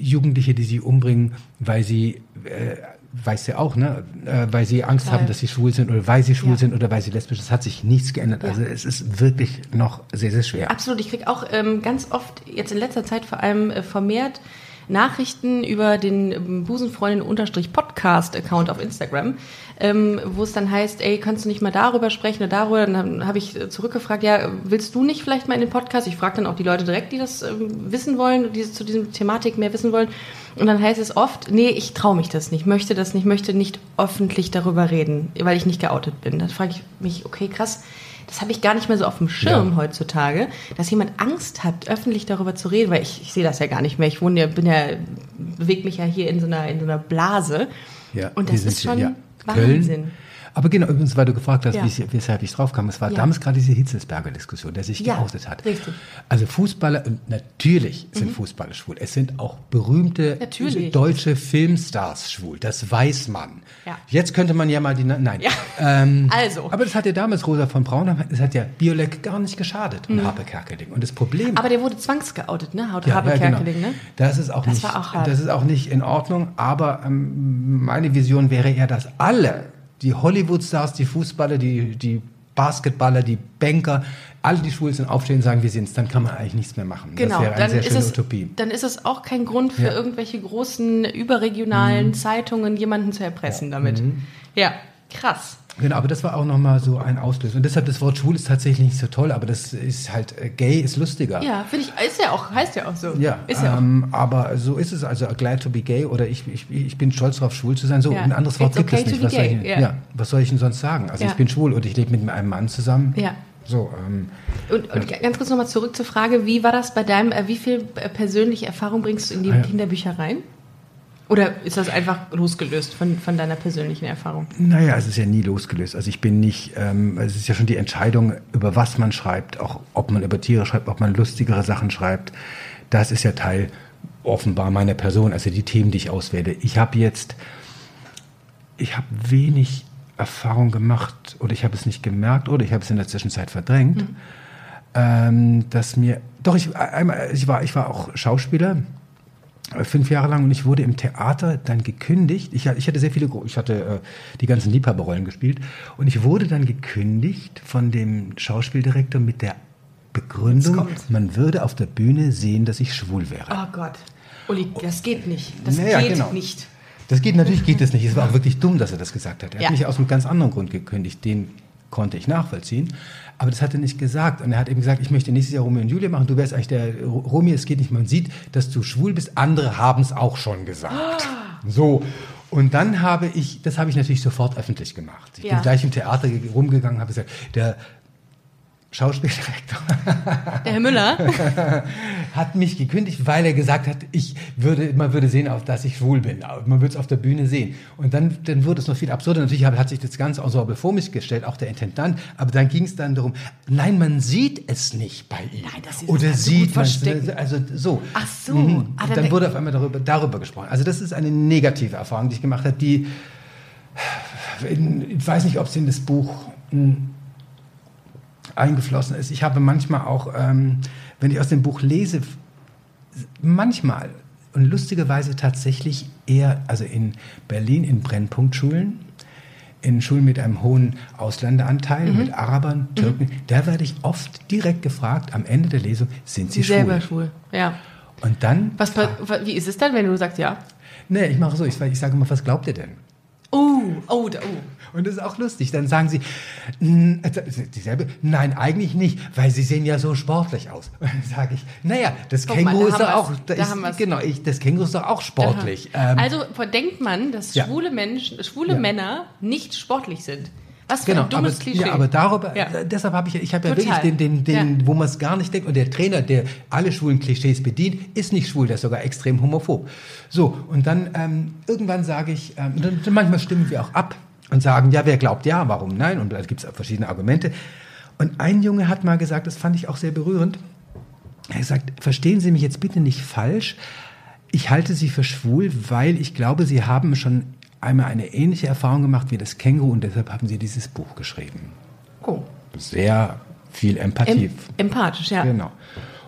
S3: Jugendliche, die sie umbringen, weil sie, äh, weiß sie auch, ne, äh, weil sie Angst
S2: Total.
S3: haben, dass sie schwul sind oder weil sie schwul
S2: Ja.
S3: sind oder weil sie lesbisch sind. Es hat sich nichts geändert.
S2: Ja.
S3: Also es ist wirklich noch sehr, sehr schwer.
S2: Absolut. Ich kriege auch ähm, ganz oft, jetzt in letzter Zeit vor allem äh, vermehrt, Nachrichten über den ähm, Busenfreundin-Podcast-Account auf Instagram, ähm, wo es dann heißt, ey, kannst du nicht mal darüber sprechen oder darüber? Und dann habe ich zurückgefragt, ja, willst du nicht vielleicht mal in den Podcast? Ich frage dann auch die Leute direkt, die das ähm, wissen wollen, die zu diesem Thematik mehr wissen wollen. Und dann heißt es oft, nee, ich traue mich das nicht, möchte das nicht, möchte nicht öffentlich darüber reden, weil ich nicht geoutet bin. Dann frage ich mich, okay, krass, das habe ich gar nicht mehr so auf dem Schirm
S3: Ja.
S2: heutzutage, dass jemand Angst hat, öffentlich darüber zu reden, weil ich, ich sehe das ja gar nicht mehr. Ich wohne ja, bin ja, bewege mich ja hier in so einer, in so einer Blase.
S3: Ja,
S2: Und das ist schon
S3: ja.
S2: Wahnsinn.
S3: Köln. Aber genau, übrigens, weil du gefragt hast,
S2: Ja.
S3: weshalb ich drauf kam, es war
S2: Ja.
S3: damals gerade diese Hitzelsberger Diskussion, der sich
S2: Ja,
S3: geoutet hat.
S2: richtig.
S3: Also Fußballer, und natürlich sind Fußballer schwul. Es sind auch berühmte
S2: Mhm. Natürlich.
S3: deutsche Filmstars schwul. Das weiß man. Jetzt könnte man ja mal die, nein. Ähm,
S2: Also.
S3: Aber das hat ja damals Rosa von Braun, das hat ja Biolek gar nicht geschadet und Harpe Kerkeling. Und das Problem
S2: Mhm. Aber der wurde zwangsgeoutet, ne? Haut
S3: ja, genau.
S2: Kerkeling, ne?
S3: Das ist auch
S2: Das
S3: nicht,
S2: war auch hart.
S3: das ist auch nicht in Ordnung. Aber ähm, meine Vision wäre eher, dass alle, die Hollywood-Stars, die Fußballer, die, die Basketballer, die Banker, alle, die schwul sind, aufstehen und sagen, wir sind's. Dann kann man eigentlich nichts mehr machen.
S2: Genau,
S3: das wäre eine
S2: dann
S3: sehr
S2: ist,
S3: schöne
S2: es,
S3: Utopie.
S2: dann ist es auch kein Grund für
S3: Ja. Mhm.
S2: irgendwelche großen überregionalen Zeitungen, jemanden zu erpressen damit. Ja. Krass.
S3: Genau, aber das war auch nochmal so ein Auslöser. Und deshalb das Wort schwul ist tatsächlich nicht so toll, aber das ist halt, äh, gay ist lustiger.
S2: Ja, finde ich, ist ja auch, heißt ja auch so.
S3: Ja,
S2: ist ja
S3: ähm, aber so ist es also glad to be gay oder ich, ich, ich bin stolz darauf, schwul zu sein. So,
S2: Ja.
S3: ein anderes Wort
S2: It's
S3: gibt
S2: okay
S3: es nicht. Was soll, ich,
S2: gay, ja.
S3: was soll ich denn sonst sagen? Also
S2: Ja.
S3: ich bin schwul und ich lebe mit einem Mann zusammen.
S2: auch. Ja.
S3: So, ähm,
S2: Und, und ganz kurz nochmal zurück zur Frage, wie war das bei deinem, äh, wie viel äh, persönliche Erfahrung bringst du in die
S3: Ah.
S2: Kinderbücher rein? Oder ist das einfach losgelöst von, von deiner persönlichen Erfahrung?
S3: Naja, es ist ja nie losgelöst. Also ich bin nicht, ähm, es ist ja schon die Entscheidung, über was man schreibt, auch ob man über Tiere schreibt, ob man lustigere Sachen schreibt. Das ist ja Teil offenbar meiner Person, also die Themen, die ich auswähle. Ich habe jetzt, ich habe wenig Erfahrung gemacht oder ich habe es nicht gemerkt oder ich habe es in der Zwischenzeit verdrängt, ähm, dass mir, doch ich, einmal, ich war, ich war auch Schauspieler fünf Jahre lang und ich wurde im Theater dann gekündigt. Ich, ich hatte sehr viele, ich hatte äh, die ganzen Liebhaberrollen gespielt und ich wurde dann gekündigt von dem Schauspieldirektor mit der Begründung, man würde auf der Bühne sehen, dass ich schwul wäre.
S2: Oh Gott. Uli, das geht nicht. Das
S3: Naja,
S2: geht
S3: genau.
S2: nicht.
S3: Das geht natürlich geht das nicht. Es war auch wirklich dumm, dass er das gesagt hat. Er
S2: Ja.
S3: hat mich aus einem ganz anderen Grund gekündigt. Den konnte ich nachvollziehen. Aber das hat er nicht gesagt. Und er hat eben gesagt, ich möchte nächstes Jahr Romeo und Julia machen. Du wärst eigentlich der Romeo. Es geht nicht. Man sieht, dass du schwul bist. Andere haben es auch schon gesagt. So. Und dann habe ich, das habe ich natürlich sofort öffentlich gemacht. Ich
S2: Ja.
S3: bin gleich im Theater ge- rumgegangen, habe gesagt, der Schauspieldirektor
S2: Der Herr Müller, <laughs>
S3: hat mich gekündigt, weil er gesagt hat, ich würde, man würde sehen, dass ich schwul bin. Man würde es auf der Bühne sehen. Und dann, dann wurde es noch viel absurder. Natürlich hat, sich das ganze Ensemble vor mich gestellt, auch der Intendant. Aber dann ging es dann darum, nein, man sieht es nicht bei ihm.
S2: Nein, das ist-
S3: Oder
S2: das
S3: sieht man es. Also so.
S2: Ach so.
S3: Mhm.
S2: Ah, dann-
S3: dann wurde auf einmal darüber, darüber gesprochen. Also das ist eine negative Erfahrung, die ich gemacht habe, die, ich weiß nicht, ob es in das Buch mh, eingeflossen ist. Ich habe manchmal auch, ähm, wenn ich aus dem Buch lese, manchmal und lustigerweise tatsächlich eher, also in Berlin in Brennpunktschulen, in Schulen mit einem hohen Ausländeranteil,
S2: Mhm.
S3: mit Arabern, Türken, da werde ich oft direkt gefragt am Ende der Lesung, sind Sie
S2: sie selber
S3: schwul?
S2: schwul. Ja.
S3: Und dann,
S2: Was, wa- wie ist es dann, wenn du sagst ja?
S3: nee, ich mache so, ich, ich sage immer, was glaubt ihr denn?
S2: Oh, oh, oh.
S3: Und das ist auch lustig. Dann sagen sie, "N- äh, dieselbe, nein, eigentlich nicht, weil sie sehen ja so sportlich aus. Und <laughs> dann sage ich, naja, das
S2: Guck mal,
S3: Känguru
S2: da
S3: ist doch auch, da
S2: Da
S3: ist, genau, ich, das Känguru ist doch auch sportlich. Ähm,
S2: Also denkt man, dass
S3: Ja.
S2: schwule Menschen, schwule
S3: Ja.
S2: Männer nicht sportlich sind. Was für
S3: Genau,
S2: ein dummes
S3: aber,
S2: Klischee.
S3: ja, aber darüber,
S2: Ja.
S3: äh, deshalb habe ich, ja- ich habe ja
S2: Total.
S3: wirklich den, den, den
S2: Ja.
S3: wo man es gar nicht denkt. Und der Trainer, der alle schwulen Klischees bedient, ist nicht schwul, der ist sogar extrem homophob. So, und dann ähm, irgendwann sage ich, ähm, dann manchmal stimmen wir auch ab und sagen, ja, wer glaubt ja, warum nein? Und da gibt es verschiedene Argumente. Und ein Junge hat mal gesagt, das fand ich auch sehr berührend. Er hat gesagt, verstehen Sie mich jetzt bitte nicht falsch. Ich halte Sie für schwul, weil ich glaube, Sie haben schon einmal eine ähnliche Erfahrung gemacht wie das Känguru und deshalb haben Sie dieses Buch geschrieben.
S2: oh.
S3: Sehr viel Empathie.
S2: Em empathisch, ja.
S3: Genau.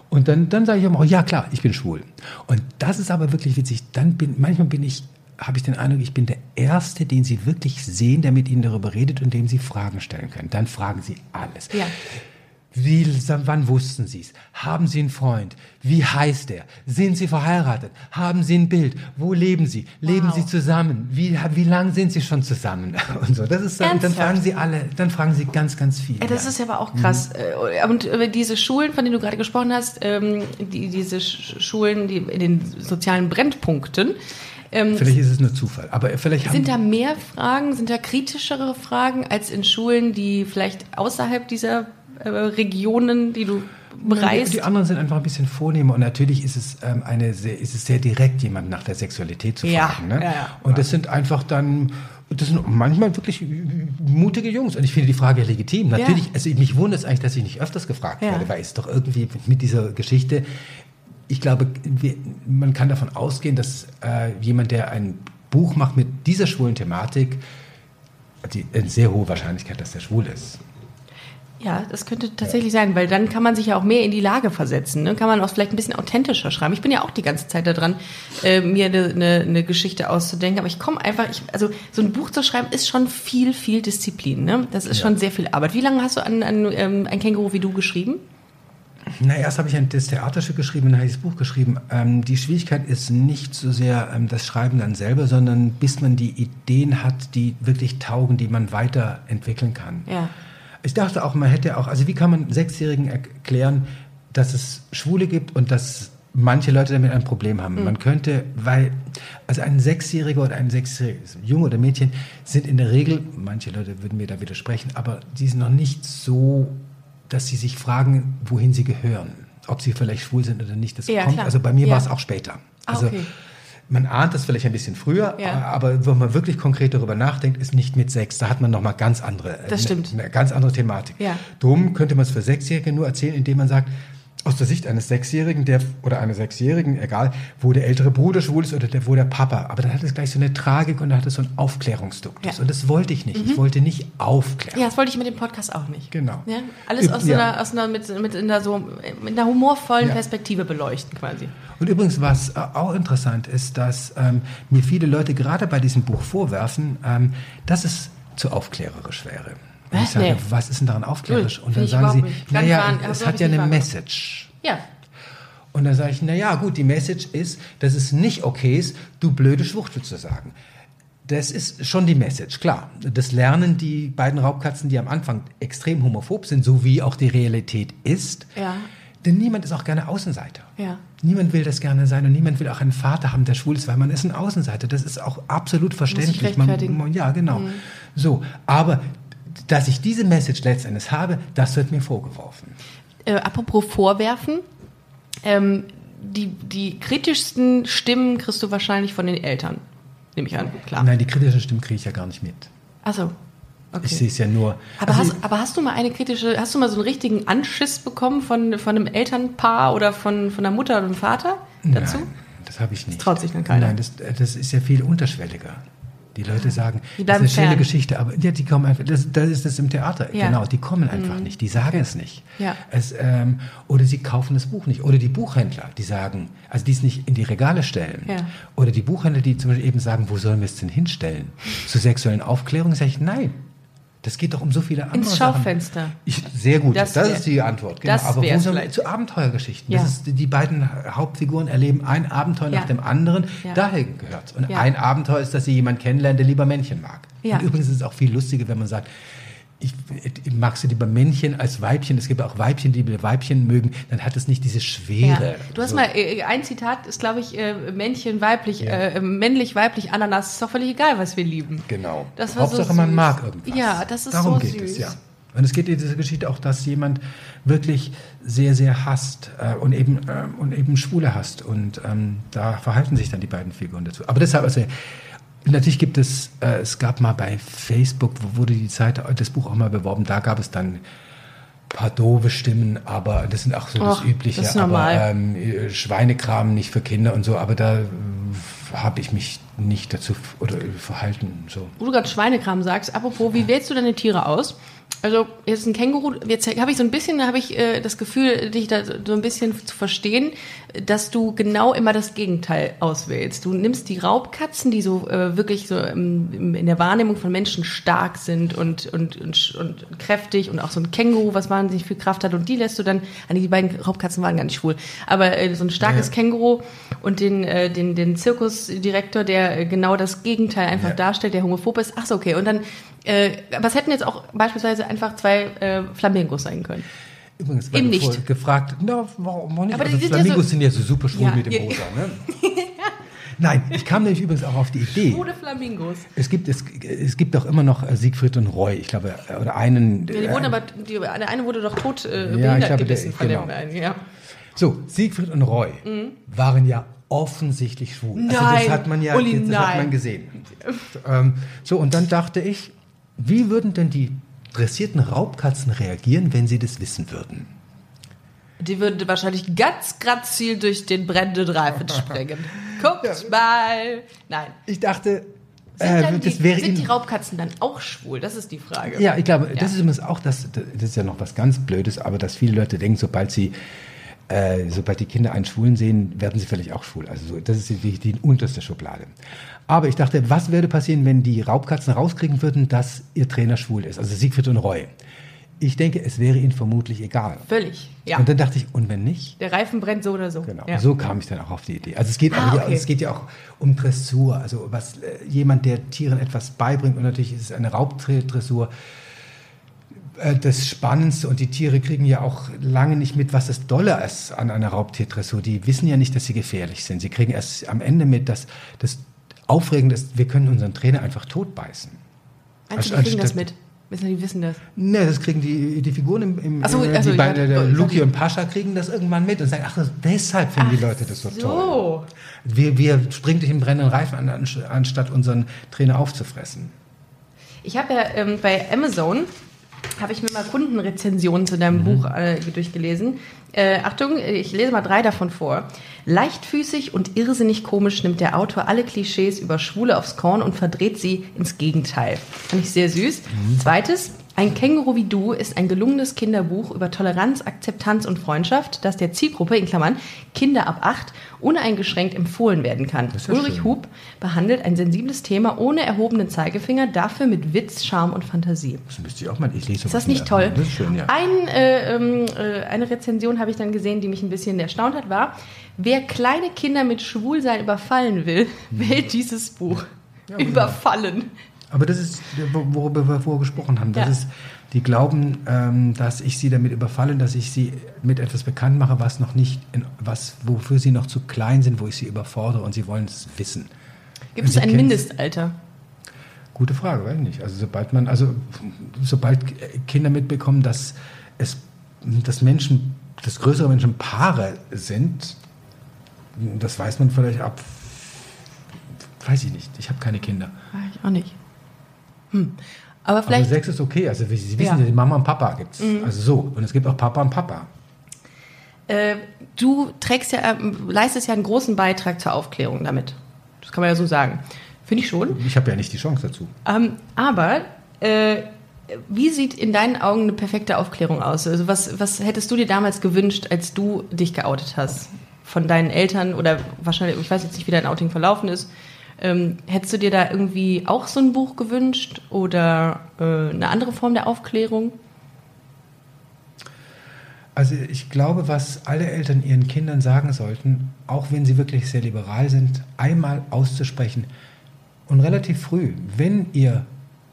S3: Und dann, dann sage ich immer, oh, ja klar, ich bin schwul. Und das ist aber wirklich witzig. Dann bin, manchmal bin ich, habe ich den Eindruck, ich bin der Erste, den Sie wirklich sehen, der mit Ihnen darüber redet und dem Sie Fragen stellen können. Dann fragen Sie alles.
S2: Ja.
S3: Wie, wann wussten Sie es? Haben Sie einen Freund? Wie heißt er? Sind Sie verheiratet? Haben Sie ein Bild? Wo leben Sie? Leben
S2: Wow.
S3: Sie zusammen? Wie, wie lange sind Sie schon zusammen? <laughs> Und so. Das ist dann, dann fragen Sie alle, dann fragen Sie ganz, ganz viel.
S2: Ja, das
S3: ja.
S2: ist ja aber auch krass. Äh, Und äh, diese Schulen, von denen du gerade gesprochen hast, ähm, die, diese Sch- Schulen, die in den sozialen Brennpunkten, ähm,
S3: Vielleicht ist es nur Zufall, aber vielleicht
S2: sind da mehr Fragen, sind da kritischere Fragen als in Schulen, die vielleicht außerhalb dieser äh, Regionen, die du
S3: Die,
S2: bereist?
S3: die anderen sind einfach ein bisschen vornehmer und natürlich ist es ähm, eine sehr, ist es sehr direkt, jemand nach der Sexualität zu
S2: Ja,
S3: fragen. Ne?
S2: ja, ja.
S3: Und das sind einfach dann, das sind manchmal wirklich mutige Jungs und ich finde die Frage legitim. Natürlich,
S2: Ja.
S3: also mich wundert es eigentlich, dass ich nicht öfters gefragt
S2: Ja.
S3: werde, weil es doch irgendwie mit dieser Geschichte, ich glaube, wir, man kann davon ausgehen, dass äh, jemand, der ein Buch macht mit dieser schwulen Thematik, die, eine sehr hohe Wahrscheinlichkeit, dass er schwul ist.
S2: Ja, das könnte tatsächlich sein, weil dann kann man sich ja auch mehr in die Lage versetzen. Ne? Kann man auch vielleicht ein bisschen authentischer schreiben. Ich bin ja auch die ganze Zeit da dran, äh, mir eine ne, ne Geschichte auszudenken. Aber ich komme einfach, ich, also so ein Buch zu schreiben ist schon viel, viel Disziplin. Ne? Das ist
S3: Ja.
S2: schon sehr viel Arbeit. Wie lange hast du an, an ähm, ein Känguru wie du geschrieben?
S3: Na, erst habe ich ein das Theaterstück geschrieben, dann habe ich das Buch geschrieben. Ähm, die Schwierigkeit ist nicht so sehr ähm, das Schreiben dann selber, sondern bis man die Ideen hat, die wirklich taugen, die man weiterentwickeln kann.
S2: Ja.
S3: Ich dachte auch, man hätte auch, also wie kann man Sechsjährigen erklären, dass es Schwule gibt und dass manche Leute damit ein Problem haben. Man könnte, weil, also ein Sechsjähriger oder ein Sechsjähriges Junge oder Mädchen sind in der Regel, manche Leute würden mir da widersprechen, aber die sind noch nicht so, dass sie sich fragen, wohin sie gehören. Ob sie vielleicht schwul sind oder nicht, das
S2: Ja,
S3: kommt.
S2: klar.
S3: Also bei mir
S2: Ja.
S3: war es auch später.
S2: Ah,
S3: Also
S2: okay.
S3: man ahnt das vielleicht ein bisschen früher,
S2: Ja.
S3: aber wenn man wirklich konkret darüber nachdenkt, ist nicht mit sechs. Da hat man nochmal ganz andere,
S2: Das stimmt.
S3: Eine, eine ganz andere Thematik.
S2: Ja.
S3: Drum könnte man es für Sechsjährige nur erzählen, indem man sagt, aus der Sicht eines Sechsjährigen der, oder einer Sechsjährigen, egal, wo der ältere Bruder schwul ist oder der, wo der Papa. Aber dann hat es gleich so eine Tragik und dann hat es so einen Aufklärungsduktus.
S2: Ja.
S3: Und das wollte ich nicht. Ich wollte nicht aufklären.
S2: Ja, das wollte ich mit dem Podcast auch nicht.
S3: Genau.
S2: Ja? Alles aus,
S3: Ja.
S2: einer, aus einer, mit, mit, in der so, mit einer humorvollen. Perspektive beleuchten quasi.
S3: Und übrigens, was auch interessant ist, dass ähm, mir viele Leute gerade bei diesem Buch vorwerfen, ähm, dass es zu aufklärerisch wäre. Und ich sage,
S2: Nee.
S3: was ist denn daran aufklärerisch? Und dann sagen sie, naja, es hat ja eine. Message.
S2: Ja.
S3: Und dann sage ich, naja, gut, die Message ist, dass es nicht okay ist, du blöde Schwuchtel zu sagen. Das ist schon die Message, klar. Das lernen die beiden Raubkatzen, die am Anfang extrem homophob sind, so wie auch die Realität ist.
S2: Ja.
S3: Denn niemand ist auch gerne Außenseiter.
S2: Ja.
S3: Niemand will das gerne sein und niemand will auch einen Vater haben, der schwul ist, weil man ist ein Außenseiter. Das ist auch absolut verständlich.
S2: rechtfertigen.
S3: Man, ja, genau. So, aber dass ich diese Message letztendlich habe, das wird mir vorgeworfen.
S2: Äh, apropos Vorwerfen, ähm, die, die kritischsten Stimmen kriegst du wahrscheinlich von den Eltern. Nehme ich an, klar.
S3: Nein, die kritischen Stimmen kriege ich ja gar nicht mit.
S2: Achso. Okay.
S3: Ich sehe es ja nur.
S2: Aber,
S3: Also,
S2: hast, aber hast du mal eine kritische, hast du mal so einen richtigen Anschiss bekommen von, von einem Elternpaar oder von, von der Mutter oder dem Vater dazu?
S3: Nein, das habe ich nicht.
S2: traut sich dann keiner.
S3: Nein, das, das ist ja viel unterschwelliger. Die Leute sagen,
S2: Die
S3: das ist eine schöne
S2: fern.
S3: Geschichte, aber ja, die kommen einfach, das, das ist das im Theater,
S2: Ja. Mhm.
S3: genau, die kommen einfach nicht, die sagen es nicht.
S2: Ja.
S3: Es, ähm, oder sie kaufen das Buch nicht. Oder die Buchhändler, die sagen, also die es nicht in die Regale stellen.
S2: Ja.
S3: Oder die Buchhändler, die zum Beispiel eben sagen, wo sollen wir es denn hinstellen? Zur sexuellen Aufklärung sage ich, nein. Das geht doch um so viele andere
S2: Ins. Schaufenster.
S3: Ich, sehr gut,
S2: Das
S3: das,
S2: wär-
S3: ist die Antwort. Genau. Aber wo
S2: vielleicht.
S3: zu Abenteuergeschichten?
S2: Ja.
S3: Ist, die beiden Hauptfiguren erleben ein Abenteuer
S2: Ja.
S3: nach dem anderen.
S2: Ja.
S3: Daher gehört Und ein Abenteuer ist, dass sie jemanden kennenlernen, der lieber Männchen mag. Und übrigens ist es auch viel lustiger, wenn man sagt, ich, ich magst du lieber Männchen als Weibchen. Es gibt auch Weibchen, die Weibchen mögen. Dann hat es nicht diese Schwere.
S2: Ja. Du hast
S3: So.
S2: mal, äh, ein Zitat ist, glaube ich, äh, Männchen, weiblich,
S3: Ja.
S2: äh, männlich, weiblich, Ananas. Ist doch völlig egal, was wir lieben.
S3: Genau.
S2: Das war so
S3: Hauptsache, man
S2: süß.
S3: mag irgendwas.
S2: Ja, das ist
S3: Darum
S2: so
S3: geht
S2: süß.
S3: es, ja. Und es geht in dieser Geschichte auch, dass jemand wirklich sehr, sehr hasst äh, und, eben, ähm, und eben Schwule hasst. Und ähm, da verhalten sich dann die beiden Figuren dazu. Aber deshalb, also, natürlich gibt es, äh, es gab mal bei Facebook, wo wurde die Zeit, das Buch auch mal beworben, da gab es dann ein paar doofe Stimmen, aber das sind auch so
S2: Och,
S3: das Übliche.
S2: das.
S3: Aber ähm, äh, Schweinekram nicht für Kinder und so, aber da äh, habe ich mich nicht dazu oder verhalten. So.
S2: Wo du gerade Schweinekram sagst, apropos, wie wählst du deine Tiere aus? Also jetzt ein Känguru, jetzt habe ich so ein bisschen, habe ich äh, das Gefühl, dich da so ein bisschen zu verstehen, dass du genau immer das Gegenteil auswählst. Du nimmst die Raubkatzen, die so äh, wirklich so im, in der Wahrnehmung von Menschen stark sind und, und, und, und kräftig und auch so ein Känguru, was wahnsinnig viel Kraft hat und die lässt du dann, ah, nee, die beiden Raubkatzen waren gar nicht schwul, aber äh, so ein starkes
S3: Ja.
S2: Känguru und den, äh, den, den Zirkusdirektor, der äh, genau das Gegenteil einfach
S3: Ja.
S2: darstellt, der homophob ist. Ach so, okay. Und dann, äh, aber es hätten jetzt auch beispielsweise einfach zwei äh, Flamingos sein können.
S3: Übrigens, weil
S2: Eben nicht.
S3: gefragt, na, warum nicht?
S2: Aber die
S3: also
S2: sind ja
S3: Flamingos
S2: so-
S3: sind ja so super schwul
S2: Ja.
S3: mit dem
S2: Ja.
S3: Rosa, ne? <laughs> Nein, ich kam nämlich übrigens auch auf die Idee.
S2: Ohne Flamingos.
S3: Es gibt, es, es gibt doch immer noch äh, Siegfried und Roy, ich glaube, äh, oder einen.
S2: Ja, die
S3: äh,
S2: wurden aber, die, der eine wurde doch tot äh,
S3: Ja, ich glaube, der-
S2: gebissen von
S3: genau.
S2: dem einen. Ja.
S3: So, Siegfried und Roy waren ja offensichtlich schwul. Also
S2: Nein,
S3: das hat man ja
S2: Uli,
S3: das hat
S2: nein.
S3: man gesehen. ähm, so, und dann dachte ich, wie würden denn die dressierten Raubkatzen reagieren, wenn sie das wissen würden?
S2: Die würde wahrscheinlich ganz grazil durch den brennenden Reifen <laughs> springen. Guckt mal. Nein.
S3: Ich dachte,
S2: Sind,
S3: äh,
S2: die,
S3: wäre
S2: sind die Raubkatzen dann auch schwul? Das ist die Frage.
S3: Ja, ich glaube,
S2: Ja.
S3: das ist übrigens auch das, das ist ja noch was ganz Blödes, aber dass viele Leute denken, sobald sie, äh, sobald die Kinder einen Schwulen sehen, werden sie vielleicht auch schwul. Also so, das ist die, die unterste Schublade. Aber ich dachte, was würde passieren, wenn die Raubkatzen rauskriegen würden, dass ihr Trainer schwul ist, also Siegfried und Roy? ich denke, es wäre ihnen vermutlich egal.
S2: Völlig, ja.
S3: Und dann dachte ich, und wenn nicht?
S2: Der Reifen brennt so oder so.
S3: Genau.
S2: Ja.
S3: So kam ich dann auch auf die Idee. Also es geht,
S2: Ah,
S3: ja,
S2: okay.
S3: es geht ja auch um Dressur. Also was äh, jemand, der Tieren etwas beibringt und natürlich ist es eine Raubdressur äh, das Spannendste und die Tiere kriegen ja auch lange nicht mit, was das Dolle ist an einer Raubtierdressur. Die wissen ja nicht, dass sie gefährlich sind. Sie kriegen erst am Ende mit, dass das Aufregende ist, wir können unseren Trainer einfach totbeißen.
S2: Du, die kriegen das mit? Wissen die wissen das?
S3: Ne, das kriegen die, die Figuren im, im
S2: Ach so,
S3: äh,
S2: ach so,
S3: die beiden,
S2: ich
S3: Luki und Pascha kriegen das irgendwann mit und sagen, ach, deshalb finden die Leute das so, toll.
S2: So.
S3: Wir, wir springen durch den brennenden Reifen an, an, anstatt unseren Trainer aufzufressen.
S2: Ich habe ja ähm, bei Amazon habe ich mir mal Kundenrezensionen zu
S3: Mhm.
S2: deinem Buch äh, durchgelesen. Äh, Achtung, ich lese mal drei davon vor. Leichtfüßig und irrsinnig komisch nimmt der Autor alle Klischees über Schwule aufs Korn und verdreht sie ins Gegenteil. Fand ich sehr süß.
S3: Mhm.
S2: Zweites, ein Känguru wie du ist ein gelungenes Kinderbuch über Toleranz, Akzeptanz und Freundschaft, das der Zielgruppe, in Klammern, Kinder ab acht, uneingeschränkt empfohlen werden kann.
S3: ja
S2: Ulrich
S3: schön.
S2: Hub behandelt ein sensibles Thema ohne erhobenen Zeigefinger, dafür mit Witz, Charme und Fantasie.
S3: Das müsste ich auch mal. Ich lese
S2: Ist das nicht toll?
S3: Das ist schön, ja.
S2: Ein, äh, ähm, äh, eine Rezension habe ich dann gesehen, die mich ein bisschen erstaunt hat, war, wer kleine Kinder mit Schwulsein überfallen will, <laughs> wählt dieses Buch. überfallen.
S3: Aber das ist, worüber wir vorher gesprochen haben. Das
S2: Ja.
S3: ist, die glauben, ähm, dass ich sie damit überfalle, dass ich sie mit etwas bekannt mache, was noch nicht, in, was, wofür sie noch zu klein sind, wo ich sie überfordere und sie wollen es wissen.
S2: Gibt es ein Mindestalter?
S3: Gute Frage, weiß ich nicht. Also sobald man, also sobald Kinder mitbekommen, dass es, dass Menschen, dass größere Menschen Paare sind, das weiß man vielleicht ab, weiß ich nicht. Ich habe keine Kinder.
S2: Ich auch nicht. Hm. Aber
S3: Aber
S2: vielleicht,
S3: Sex ist okay. Also Sie wissen
S2: Ja. Mhm.
S3: ja, Mama und Papa gibt's. Also so. Und es gibt auch Papa und Papa.
S2: äh, du trägst ja, ähm, leistest ja einen großen Beitrag zur Aufklärung damit. Das kann man ja so sagen. Finde ich schon.
S3: Ich habe ja nicht die Chance dazu.
S2: Ähm, aber äh, wie sieht in deinen Augen eine perfekte Aufklärung aus? Also was, was hättest du dir damals gewünscht, als du dich geoutet hast? Von deinen Eltern oder wahrscheinlich, ich weiß jetzt nicht, wie dein Outing verlaufen ist. Ähm, hättest du dir da irgendwie auch so ein Buch gewünscht oder äh, eine andere Form der Aufklärung?
S3: Also ich glaube, was alle Eltern ihren Kindern sagen sollten, auch wenn sie wirklich sehr liberal sind, einmal auszusprechen und relativ früh, wenn ihr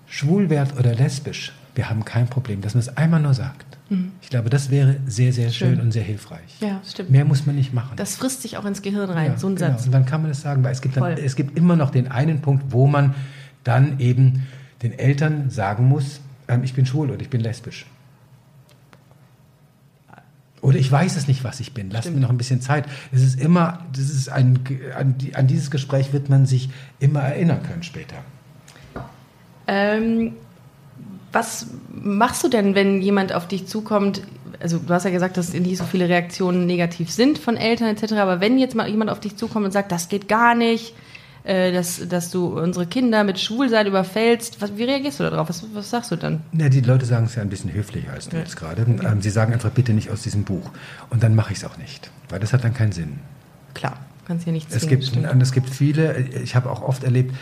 S3: schwul wärt oder lesbisch, wir haben kein Problem, dass man es einmal nur sagt. Ich glaube, das wäre sehr, sehr schön,
S2: Schön.
S3: und sehr hilfreich.
S2: Ja, stimmt.
S3: Mehr muss man nicht machen.
S2: Das frisst sich auch ins Gehirn rein,
S3: Ja,
S2: so ein
S3: genau.
S2: Satz.
S3: Und dann kann man das sagen, weil es gibt, dann, es gibt immer noch den einen Punkt, wo man dann eben den Eltern sagen muss, ähm, ich bin schwul oder ich bin lesbisch. Oder ich weiß es nicht, was ich bin. Lass
S2: Stimmt.
S3: mir noch ein bisschen Zeit. Es ist immer, das ist ein, an, an dieses Gespräch wird man sich immer erinnern können später.
S2: Ähm, was machst du denn, wenn jemand auf dich zukommt? Also du hast ja gesagt, dass nicht so viele Reaktionen negativ sind von Eltern etc. Aber wenn jetzt mal jemand auf dich zukommt und sagt, das geht gar nicht, äh, dass, dass du unsere Kinder mit Schwulsein überfällst, was, wie reagierst du darauf? Was, was sagst du dann?
S3: Ja, die Leute sagen es ja ein bisschen höflicher als du
S2: Ja.
S3: jetzt gerade. Ähm, sie sagen einfach bitte nicht aus diesem Buch. Und dann mache ich es auch nicht, weil das hat dann keinen Sinn.
S2: Klar, kannst ja nichts
S3: Es
S2: zwingen,
S3: gibt,
S2: stimmt.
S3: und es gibt viele, ich habe auch oft erlebt,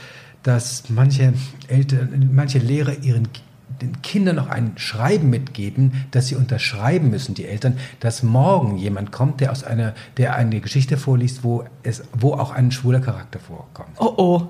S3: dass manche Eltern, manche Lehrer ihren den Kindern noch ein Schreiben mitgeben, dass sie unterschreiben müssen, die Eltern, dass morgen jemand kommt, der aus einer, der eine Geschichte vorliest, wo es, wo auch ein schwuler Charakter vorkommt.
S2: Oh oh.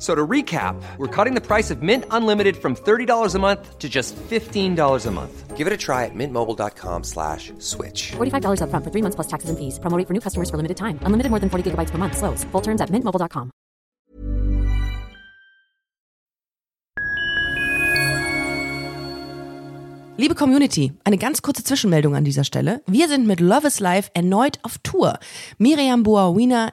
S4: F- So to recap, we're cutting the price of Mint Unlimited from $30 a month to just $15 a month. Give it a try at mintmobile.com slash switch.
S5: $45 upfront for three months plus taxes and fees. Promo rate for new customers for limited time. Unlimited more than 40 gigabytes per month. Slows. Full terms at mintmobile.com.
S2: Liebe Community, eine ganz kurze Zwischenmeldung an dieser Stelle. Wir sind mit Love is Life erneut auf Tour. Miriam Boawina,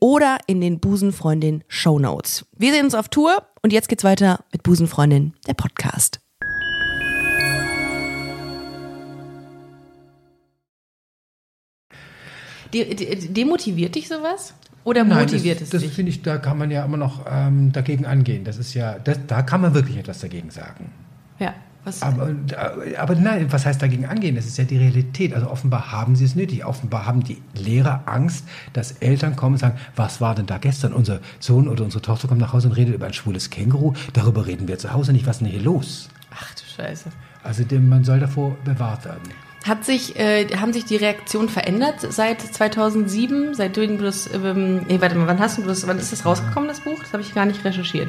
S2: oder in den Busenfreundin Show Notes. Wir sehen uns auf Tour und jetzt geht's weiter mit Busenfreundin, der Podcast. De de demotiviert dich sowas? Oder
S3: Nein,
S2: motiviert
S3: das,
S2: es
S3: das
S2: dich?
S3: finde ich, da kann man ja immer noch ähm, dagegen angehen. Das ist ja, das, da kann man wirklich etwas dagegen sagen.
S2: Ja. Was,
S3: Aber, aber nein, was heißt dagegen angehen? Das ist ja die Realität. Also offenbar haben sie es nötig. Offenbar haben die Lehrer Angst, dass Eltern kommen und sagen, was war denn da gestern? Unser Sohn oder unsere Tochter kommt nach Hause und redet über ein schwules Känguru. Darüber reden wir zu Hause nicht. Was ist denn hier los?
S2: Ach du Scheiße.
S3: Also dem, man soll davor bewahrt werden.
S2: Hat sich, äh, haben sich die Reaktionen verändert seit 2007? Seitdem du das, ähm, nee, warte mal, wann hast du das, wann ist das rausgekommen, das Buch? Das habe ich gar nicht recherchiert.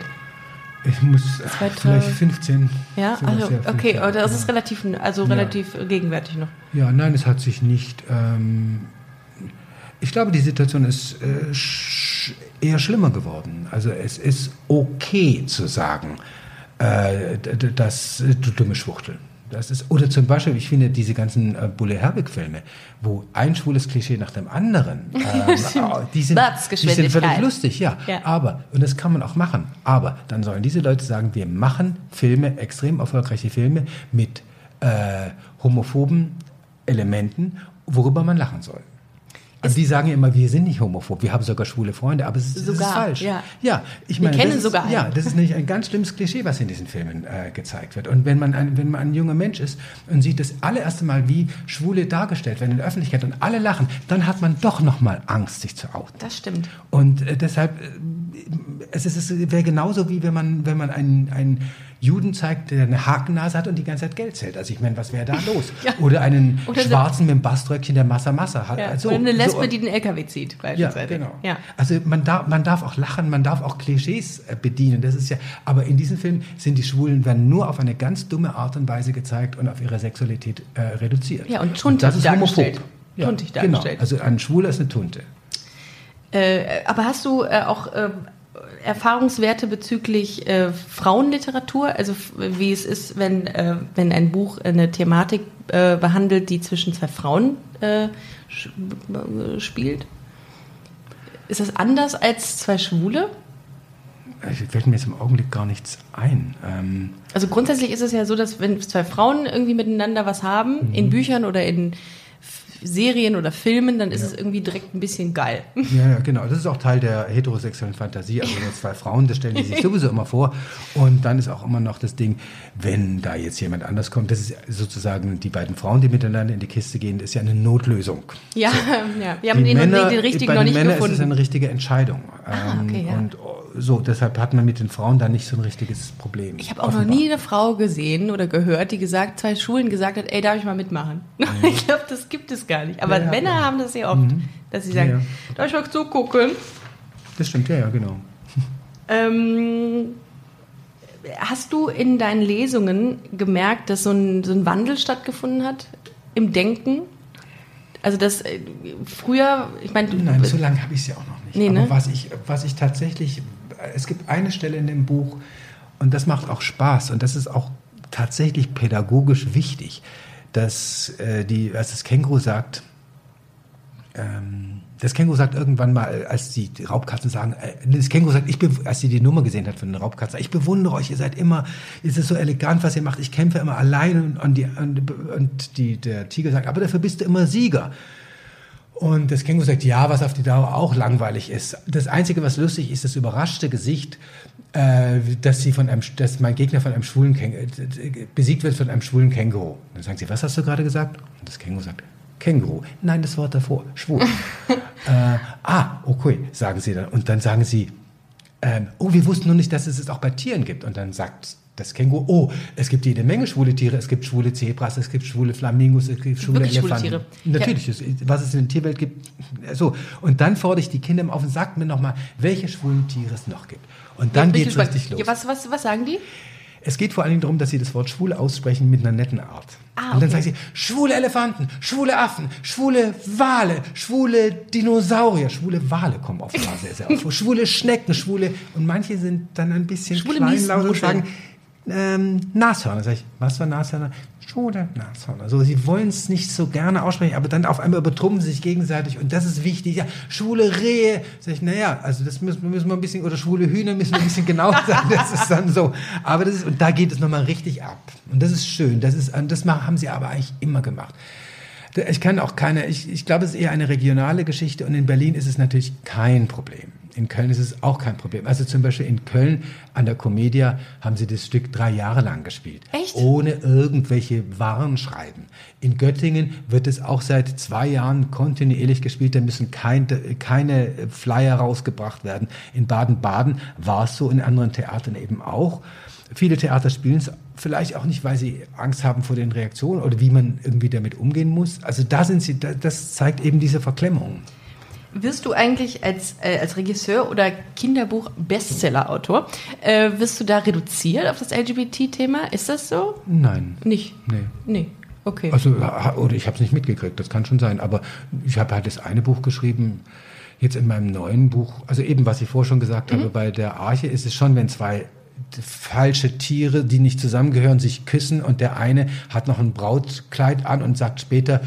S3: Ich muss äh,
S2: 2000
S3: vielleicht 15.
S2: Ja, also,
S3: ja,
S2: okay,
S3: 15,
S2: aber das
S3: ja.
S2: ist relativ, also relativ gegenwärtig noch.
S3: Ja, nein, es hat sich nicht. Ähm, ich glaube, die Situation ist äh, sch eher schlimmer geworden. Also es ist okay zu sagen, äh, dass äh, du dumme Schwuchtel. Das ist, oder zum Beispiel, ich finde diese ganzen äh, Bulle Herbig-Filme, wo ein schwules Klischee nach dem anderen, <laughs> ähm, oh, die, sind, die sind völlig lustig, ja.
S2: Ja.
S3: Aber, und das kann man auch machen, aber dann sollen diese Leute sagen, wir machen Filme, extrem erfolgreiche Filme mit äh, homophoben Elementen, worüber man lachen soll. Also die sagen immer, wir sind nicht homophob, wir haben sogar schwule Freunde, aber es ist, das ist
S2: Sogar,
S3: falsch.
S2: ja.
S3: ja ich
S2: Wir
S3: meine,
S2: kennen
S3: ist,
S2: sogar einen.
S3: Ja, das ist nämlich ein ganz schlimmes Klischee, was in diesen Filmen äh, gezeigt wird. Und wenn man, ein, wenn man ein junger Mensch ist und sieht das allererste Mal, wie Schwule dargestellt werden in der Öffentlichkeit und alle lachen, dann hat man doch noch mal Angst, sich zu outen.
S2: Das stimmt.
S3: Und äh, deshalb, äh, es, ist- es wäre genauso wie wenn man, wenn man einen, einen Juden zeigt, der eine Hakennase hat und die ganze Zeit Geld zählt. Also ich meine, was wäre da <laughs> los?
S2: Ja.
S3: Oder einen
S2: Oder so-
S3: Schwarzen mit einem Baströckchen, der Massa Massa hat.
S2: Ja.
S3: Also,
S2: Oder eine Lesbe,
S3: so-
S2: die den LKW zieht,
S3: ja, genau.
S2: Ja.
S3: Also man darf, man darf auch lachen, man darf auch Klischees äh, bedienen. Das ist ja, aber in diesem Film sind die Schwulen werden nur auf eine ganz dumme Art und Weise gezeigt und auf ihre Sexualität äh, reduziert.
S2: Ja, und tuntig
S3: das ist
S2: dargestellt.
S3: homophob. Ja,
S2: Tuntig
S3: genau.
S2: dargestellt.
S3: Also ein Schwuler ist eine Tunte.
S2: Äh, aber hast du äh, auch äh, Erfahrungswerte bezüglich äh, Frauenliteratur? Also wie es ist, wenn, äh, wenn ein Buch eine Thematik äh, behandelt, die zwischen zwei Frauen äh, äh, spielt? Ist das anders als zwei Schwule?
S3: Ich fällt mir jetzt im Augenblick gar nichts ein. Ähm,
S2: Also grundsätzlich ist es ja so, dass wenn zwei Frauen irgendwie miteinander was haben, in Büchern oder in Serien oder Filmen, dann ist es irgendwie direkt ein bisschen geil.
S3: Ja, ja, genau. Das ist auch Teil der heterosexuellen Fantasie. Also nur zwei Frauen, das stellen die sich <laughs> sowieso immer vor. Und dann ist auch immer noch das Ding, wenn da jetzt jemand anders kommt, das ist sozusagen die beiden Frauen, die miteinander in die Kiste gehen, das ist ja eine Notlösung.
S2: Ja, <laughs> ja. wir haben den, den richtigen
S3: bei
S2: noch
S3: den
S2: nicht
S3: Männern ist es
S2: gefunden.
S3: eine richtige Entscheidung.
S2: Ah,
S3: Ähm,
S2: okay, ja.
S3: Und oh, so, deshalb hat man mit den Frauen da nicht so ein richtiges Problem.
S2: Ich habe auch noch nie eine Frau gesehen oder gehört, die gesagt, zwei Schulen gesagt hat, ey, darf ich mal mitmachen? <laughs> Ich glaube, das gibt es gar nicht. Aber
S3: Ja,
S2: Männer
S3: ja.
S2: haben das sehr oft, dass sie sagen, darf ich mal zugucken?
S3: Das stimmt, ja, ja, genau.
S2: Ähm, hast du in deinen Lesungen gemerkt, dass so ein, so ein Wandel stattgefunden hat im Denken? Also das äh, früher, ich meine, du-
S3: Nein, so lange habe ich es ja auch noch
S2: Nee,
S3: Aber
S2: ne?
S3: was, ich, was ich tatsächlich, es gibt eine Stelle in dem Buch, und das macht auch Spaß, und das ist auch tatsächlich pädagogisch wichtig, dass äh, die, als das Känguru sagt, ähm, das Känguru sagt irgendwann mal, als die Raubkatzen sagen, äh, das Känguru sagt, ich als sie die Nummer gesehen hat von den Raubkatzen, ich bewundere euch, ihr seid immer, es ist so elegant, was ihr macht, ich kämpfe immer allein und, und, die, und, und die, der Tiger sagt, aber dafür bist du immer Sieger. Und das Känguru sagt, ja, was auf die Dauer auch langweilig ist. Das Einzige, was lustig ist, das überraschte Gesicht, äh, dass, sie von einem, dass mein Gegner von einem schwulen Känguru, besiegt wird von einem schwulen Känguru. Dann sagen sie, was hast du gerade gesagt? Und das Känguru sagt, Känguru. Nein, das Wort davor, schwul. <laughs> äh, ah, okay, sagen sie dann. Und dann sagen sie, ähm, oh, wir wussten nur nicht, dass es es auch bei Tieren gibt. Und dann sagt das Känguru. Oh, es gibt jede Menge schwule Tiere. Es gibt schwule Zebras, es gibt schwule Flamingos, es gibt schwule
S2: Wirklich schwule
S3: Elefanten.
S2: Tiere.
S3: Natürlich, es- was es in der Tierwelt gibt. So, und dann fordere ich die Kinder auf und sagt mir nochmal, welche schwulen Tiere es noch gibt. Und dann
S2: ich
S3: geht es richtig los.
S2: Ja, was, was, was sagen die?
S3: Es geht vor allen Dingen darum, dass sie das Wort schwul aussprechen mit einer netten Art.
S2: Ah,
S3: Und dann
S2: okay.
S3: sagen sie, schwule Elefanten, schwule Affen, schwule Wale, schwule Dinosaurier, schwule Wale kommen offenbar <laughs> sehr, sehr oft vor, schwule Schnecken, schwule, und manche sind dann ein bisschen
S2: Schwule
S3: kleinlaut und sagen, ähm, Nashörner. Sag ich, was für Nashörner? Schwule Nashörner. So, sie wollen es nicht so gerne aussprechen, aber dann auf einmal übertrumpfen sie sich gegenseitig und das ist wichtig. Ja, schwule Rehe. Sag ich, naja, also das müssen, müssen wir ein bisschen, oder schwule Hühner müssen wir ein bisschen <laughs> genauer sagen. Das ist dann so. Aber das ist, und da geht es nochmal richtig ab. Und das ist schön. Das ist, das haben sie aber eigentlich immer gemacht. Ich kann auch keine, ich, ich glaube, es ist eher eine regionale Geschichte und in Berlin ist es natürlich kein Problem. In Köln ist es auch kein Problem. Also zum Beispiel in Köln an der Comedia haben sie das Stück drei Jahre lang gespielt.
S2: Echt?
S3: Ohne irgendwelche Warnschreiben. In Göttingen wird es auch seit zwei Jahren kontinuierlich gespielt. Da müssen kein, keine Flyer rausgebracht werden. In Baden-Baden war es so, in anderen Theatern eben auch. Viele Theater spielen es vielleicht auch nicht, weil sie Angst haben vor den Reaktionen oder wie man irgendwie damit umgehen muss. Also da sind sie, da- das zeigt eben diese Verklemmung.
S2: Wirst du eigentlich als, äh, als Regisseur oder Kinderbuch-Bestseller-Autor, äh, wirst du da reduziert auf das LGBT-Thema? Ist das so?
S3: Nein.
S2: Nicht?
S3: Nee.
S2: Nee. Okay.
S3: Also, ha- oder ich habe es nicht mitgekriegt, das kann schon sein. Aber ich habe halt das eine Buch geschrieben, jetzt in meinem neuen Buch, also eben, was ich vorher schon gesagt habe, bei der Arche ist es schon, wenn zwei falsche Tiere, die nicht zusammengehören, sich küssen und der eine hat noch ein Brautkleid an und sagt später,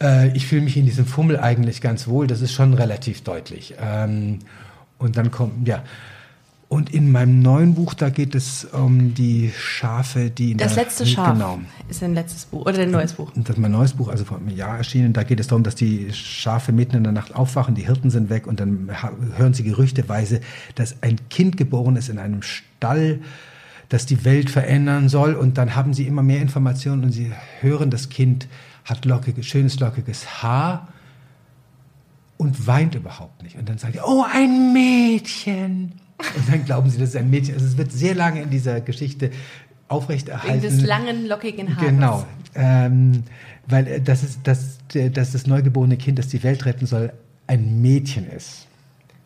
S3: äh, ich fühle mich in diesem Fummel eigentlich ganz wohl, das ist schon relativ deutlich. Ähm, und dann kommt, ja. Und in meinem neuen Buch, da geht es um die Schafe, die in
S2: das
S3: der...
S2: letzte Schaf
S3: Genau.
S2: ist ein letztes Buch oder ein neues Buch.
S3: Das ist mein neues Buch, also vor einem Jahr erschienen. Da geht es darum, dass die Schafe mitten in der Nacht aufwachen, die Hirten sind weg und dann hören sie gerüchteweise, dass ein Kind geboren ist in einem Stall, das die Welt verändern soll. Und dann haben sie immer mehr Informationen und sie hören, das Kind hat lockiges, schönes lockiges Haar und weint überhaupt nicht. Und dann sagen die, oh, ein Mädchen. Und dann glauben sie, das ist ein Mädchen. Also es wird sehr lange in dieser Geschichte
S2: Wegen
S3: aufrechterhalten.
S2: des langen, lockigen Haares.
S3: Genau, ähm, weil äh, das ist das, der- dass das neugeborene Kind, das die Welt retten soll, ein Mädchen ist.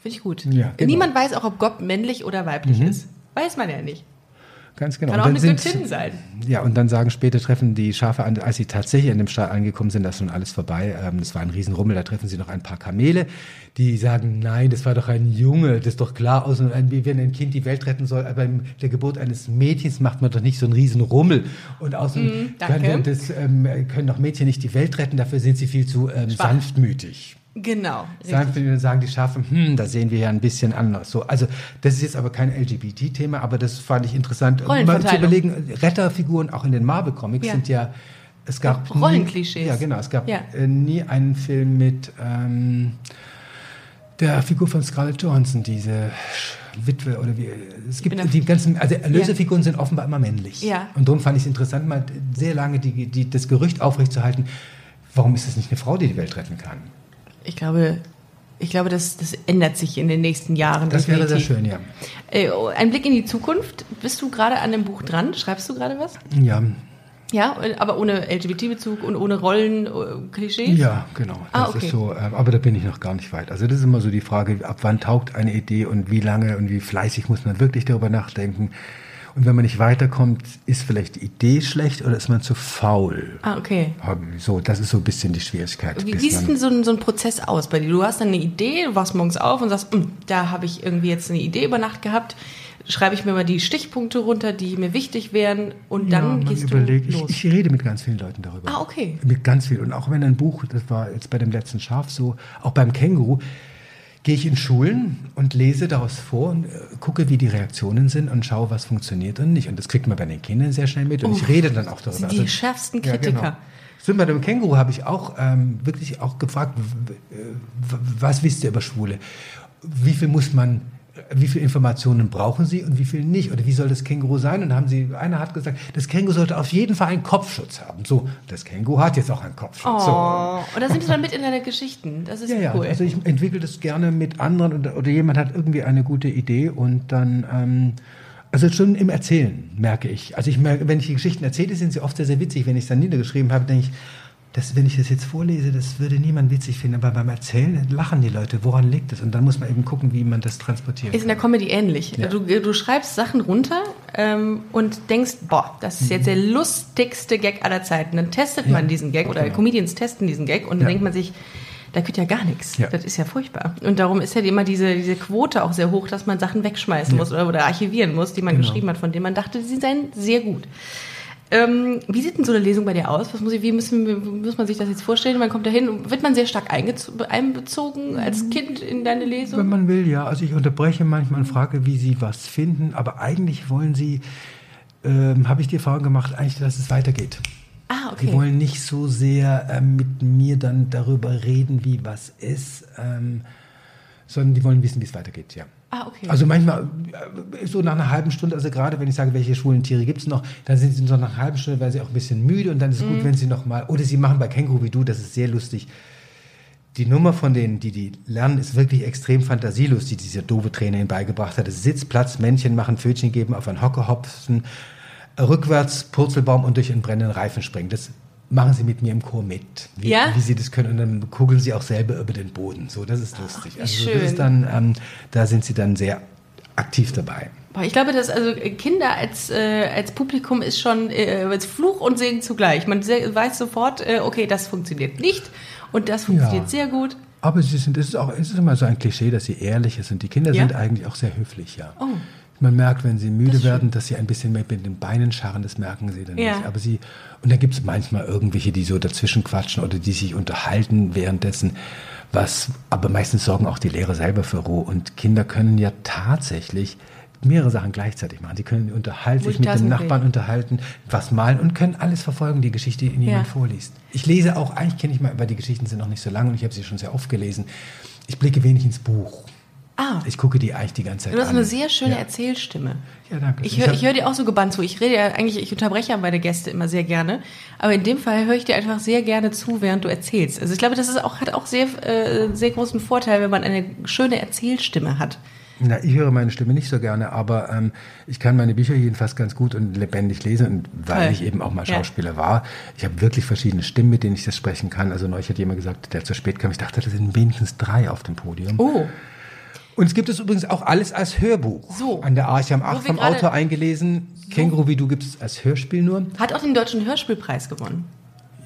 S2: Finde ich gut.
S3: Ja, genau. Mhm.
S2: Niemand weiß auch, ob Gott männlich oder weiblich ist. Weiß man ja nicht.
S3: Ganz genau.
S2: Kann auch
S3: Und
S2: eine
S3: dann sind-
S2: Göttin sein.
S3: Ja, und dann sagen später treffen die Schafe an, als sie tatsächlich an dem Stall angekommen sind, da ist schon alles vorbei. Ähm, das war ein Riesenrummel, da treffen sie noch ein paar Kamele, die sagen, nein, das war doch ein Junge, das ist doch klar aus, ein, wenn ein Kind die Welt retten soll, aber bei der Geburt eines Mädchens macht man doch nicht so einen Riesenrummel. Und außerdem
S2: danke.
S3: können, das, ähm, können doch Mädchen nicht die Welt retten, dafür sind sie viel zu ähm, sanftmütig.
S2: Genau.
S3: Sagen, sagen die Schafe, hm, da sehen wir ja ein bisschen anders. So, also das ist jetzt aber kein LGBT-Thema, aber das fand ich interessant. Mal zu überlegen, Retterfiguren auch in den Marvel-Comics
S2: Ja.
S3: sind ja, es gab
S2: Rollenklischees.
S3: Nie, ja, genau, es gab
S2: Ja.
S3: äh, nie einen Film mit ähm, der Figur von Scarlett Johansson, diese Witwe oder wie. Es gibt die ganzen, also Erlösefiguren sind offenbar immer männlich.
S2: Ja.
S3: Und darum fand ich es interessant, mal sehr lange die, die, das Gerücht aufrechtzuerhalten. Warum ist es nicht eine Frau, die die Welt retten kann?
S2: Ich glaube, ich glaube, das, das ändert sich in den nächsten Jahren.
S3: Das wäre sehr
S2: definitiv.
S3: schön, ja.
S2: Äh, oh, ein Blick in die Zukunft. Bist du gerade an dem Buch dran? Schreibst du gerade was?
S3: Ja,
S2: Ja, aber ohne LGBT-Bezug und ohne Rollen-Klischees?
S3: Ja, genau.
S2: Ah,
S3: Das
S2: okay.
S3: ist so, aber da bin ich noch gar nicht weit. Also das ist immer so die Frage, ab wann taugt eine Idee und wie lange und wie fleißig muss man wirklich darüber nachdenken. Und wenn man nicht weiterkommt, ist vielleicht die Idee schlecht oder ist man zu faul?
S2: Ah, okay.
S3: So, das ist so ein bisschen die Schwierigkeit.
S2: Wie sieht denn so ein, so ein Prozess aus bei dir? Du hast dann eine Idee, du wachst morgens auf und sagst, "Hm, da habe ich irgendwie jetzt eine Idee über Nacht gehabt. Schreibe ich mir mal die Stichpunkte runter, die mir wichtig wären und dann
S3: ja,
S2: gehst
S3: überlegt,
S2: du los.
S3: Ich, ich rede mit ganz vielen Leuten darüber.
S2: Ah, okay.
S3: Mit ganz vielen. Und auch wenn ein Buch, das war jetzt bei dem letzten Schaf so, auch beim Känguru, gehe ich in Schulen und lese daraus vor und äh, gucke, wie die Reaktionen sind und schaue, was funktioniert und nicht. Und das kriegt man bei den Kindern sehr schnell mit und ich rede dann auch darüber.
S2: sind die schärfsten Kritiker.
S3: Ja, genau. Stimmt, bei dem Känguru habe ich auch ähm, wirklich auch gefragt, was wisst ihr über Schwule? Wie viel muss man, wie viel Informationen brauchen Sie und wie viel nicht? Oder wie soll das Känguru sein? Und dann haben sie, einer hat gesagt, das Känguru sollte auf jeden Fall einen Kopfschutz haben. So, das Känguru hat jetzt auch einen Kopfschutz. So.
S2: Oh, und da sind wir dann mit in deine Geschichten. Das ist
S3: Ja, ja,
S2: cool.
S3: also ich entwickle das gerne mit anderen oder, oder jemand hat irgendwie eine gute Idee und dann ähm, Also schon im Erzählen merke ich. Also ich merke, wenn ich die Geschichten erzähle, sind sie oft sehr, sehr witzig. Wenn ich es dann niedergeschrieben habe, denke ich, das, wenn ich das jetzt vorlese, das würde niemand witzig finden. Aber beim Erzählen lachen die Leute. Woran liegt es? Und dann muss man eben gucken, wie man das transportiert.
S2: Ist in der Comedy ähnlich.
S3: Ja.
S2: Du, du schreibst Sachen runter ähm, und denkst, boah, das ist jetzt der lustigste Gag aller Zeiten. Dann testet man diesen Gag oder
S3: Genau.
S2: Comedians testen diesen Gag und dann
S3: Ja.
S2: denkt man sich, da geht ja gar nichts.
S3: Ja.
S2: Das ist ja furchtbar. Und darum ist ja immer diese, diese Quote auch sehr hoch, dass man Sachen wegschmeißen muss oder, oder archivieren muss, die man
S3: Genau.
S2: geschrieben hat, von denen man dachte, sie seien sehr gut. Ähm, wie sieht denn so eine Lesung bei dir aus? Was muss, ich, wie müssen, wie muss man sich das jetzt vorstellen? Man kommt da hin, wird man sehr stark einbezogen als Kind in deine
S3: Wenn
S2: Lesung?
S3: man will, ja. Also ich unterbreche manchmal und frage, wie sie was finden. Aber eigentlich wollen sie, ähm, habe ich die Erfahrung gemacht, eigentlich, dass es weitergeht.
S2: Ah, okay.
S3: Die wollen nicht so sehr ähm, mit mir dann darüber reden, wie was ist, ähm, sondern die wollen wissen, wie es weitergeht, ja.
S2: Ah, okay.
S3: Also manchmal, äh, so nach einer halben Stunde, also gerade wenn ich sage, welche schwulen Tiere gibt es noch, dann sind sie so nach einer halben Stunde, werden sie auch ein bisschen müde und dann ist es
S2: Mhm.
S3: gut, wenn sie noch mal, oder sie machen bei Känguru wie du, das ist sehr lustig. Die Nummer von denen, die die lernen, ist wirklich extrem fantasielos, die dieser doofe Trainer ihnen beigebracht hat. Es ist Sitzplatz, Männchen machen, Pfötchen geben, auf einen Hocker hopfen, rückwärts, Purzelbaum und durch einen brennenden Reifen springen. Das machen sie mit mir im Chor mit, wie,
S2: Ja?
S3: wie sie das können. Und dann kugeln sie auch selber über den Boden. So, das ist lustig.
S2: wie
S3: also das
S2: schön.
S3: ist dann, ähm, da sind sie dann sehr aktiv dabei.
S2: Ich glaube, dass also Kinder als, äh, als Publikum ist schon äh, als Fluch und Segen zugleich. Man weiß sofort, äh, okay, das funktioniert nicht und das funktioniert
S3: Ja.
S2: sehr gut.
S3: Aber sie sind, es ist auch, es ist immer so ein Klischee, dass sie ehrlich sind. Die Kinder
S2: Ja?
S3: sind eigentlich auch sehr höflich, ja.
S2: Oh.
S3: Man merkt, wenn sie müde
S2: Das
S3: werden, dass sie ein bisschen mehr mit den Beinen scharren, das merken sie dann
S2: Ja.
S3: nicht. Aber sie, und dann gibt es manchmal irgendwelche, die so dazwischen quatschen oder die sich unterhalten währenddessen, was, aber meistens sorgen auch die Lehrer selber für Ruhe. Und Kinder können ja tatsächlich mehrere Sachen gleichzeitig machen. Sie können unterhalten, sich mit dem. Nachbarn unterhalten, was malen und können alles verfolgen, die Geschichte, die ihnen jemand
S2: Ja.
S3: vorliest. Ich lese auch, eigentlich kenne ich mal, weil die Geschichten sind noch nicht so lang und ich habe sie schon sehr oft gelesen. Ich blicke wenig ins Buch.
S2: Ah,
S3: Ich gucke die eigentlich die ganze Zeit
S2: du hast
S3: an.
S2: eine sehr schöne
S3: ja.
S2: Erzählstimme.
S3: Ja, danke.
S2: Ich höre hör dir auch so gebannt zu. Ich rede ja eigentlich, ich unterbreche ja meine Gäste immer sehr gerne. Aber in dem Fall höre ich dir einfach sehr gerne zu, während du erzählst. Also ich glaube, das ist auch, hat auch sehr, äh, sehr großen Vorteil, wenn man eine schöne Erzählstimme hat.
S3: Na, ich höre meine Stimme nicht so gerne, aber ähm, ich kann meine Bücher jedenfalls ganz gut und lebendig lesen. Und weil
S2: Toll.
S3: ich eben auch mal
S2: Ja.
S3: Schauspieler war, ich habe wirklich verschiedene Stimmen, mit denen ich das sprechen kann. Also neulich hat jemand gesagt, der zu spät kam. Ich dachte, das sind wenigstens drei auf dem Podium.
S2: Oh,
S3: Und es gibt es übrigens auch alles als Hörbuch.
S2: So.
S3: An der Arche am 8
S2: wir
S3: vom Autor eingelesen. Känguru wie du gibt es als Hörspiel nur.
S2: hat auch den Deutschen Hörspielpreis gewonnen.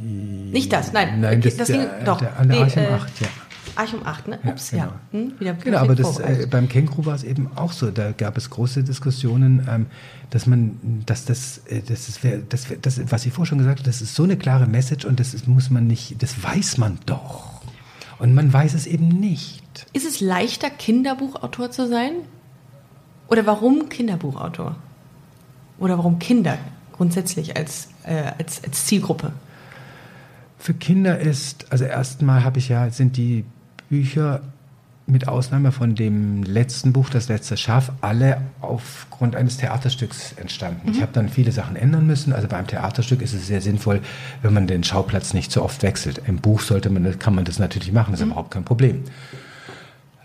S2: Nicht das, nein.
S3: Nein, das,
S2: ging,
S3: der,
S2: doch.
S3: Der, an der
S2: Nee,
S3: Arche am
S2: äh,
S3: 8, ja.
S2: Archum 8, ne? Ups, ja.
S3: genau.
S2: Hm, wieder
S3: Genau, aber das, äh, beim Känguru war es eben auch so. Da gab es große Diskussionen, ähm, dass man, dass das, äh, das ist, das, das, was ich vorher schon gesagt habe, das ist so eine klare Message und das ist, muss man nicht, das weiß man doch. Und man weiß es eben nicht.
S2: Ist es leichter, Kinderbuchautor zu sein? Oder warum Kinderbuchautor? Oder warum Kinder grundsätzlich als, äh, als, als Zielgruppe?
S3: Für Kinder ist, also erstmal habe ich ja, sind die Bücher mit Ausnahme von dem letzten Buch, das letzte Schaf, alle aufgrund eines Theaterstücks entstanden. Ich habe dann viele Sachen ändern müssen. Also beim Theaterstück ist es sehr sinnvoll, wenn man den Schauplatz nicht so oft wechselt. Im Buch sollte man, kann man das natürlich machen, das ist überhaupt kein Problem.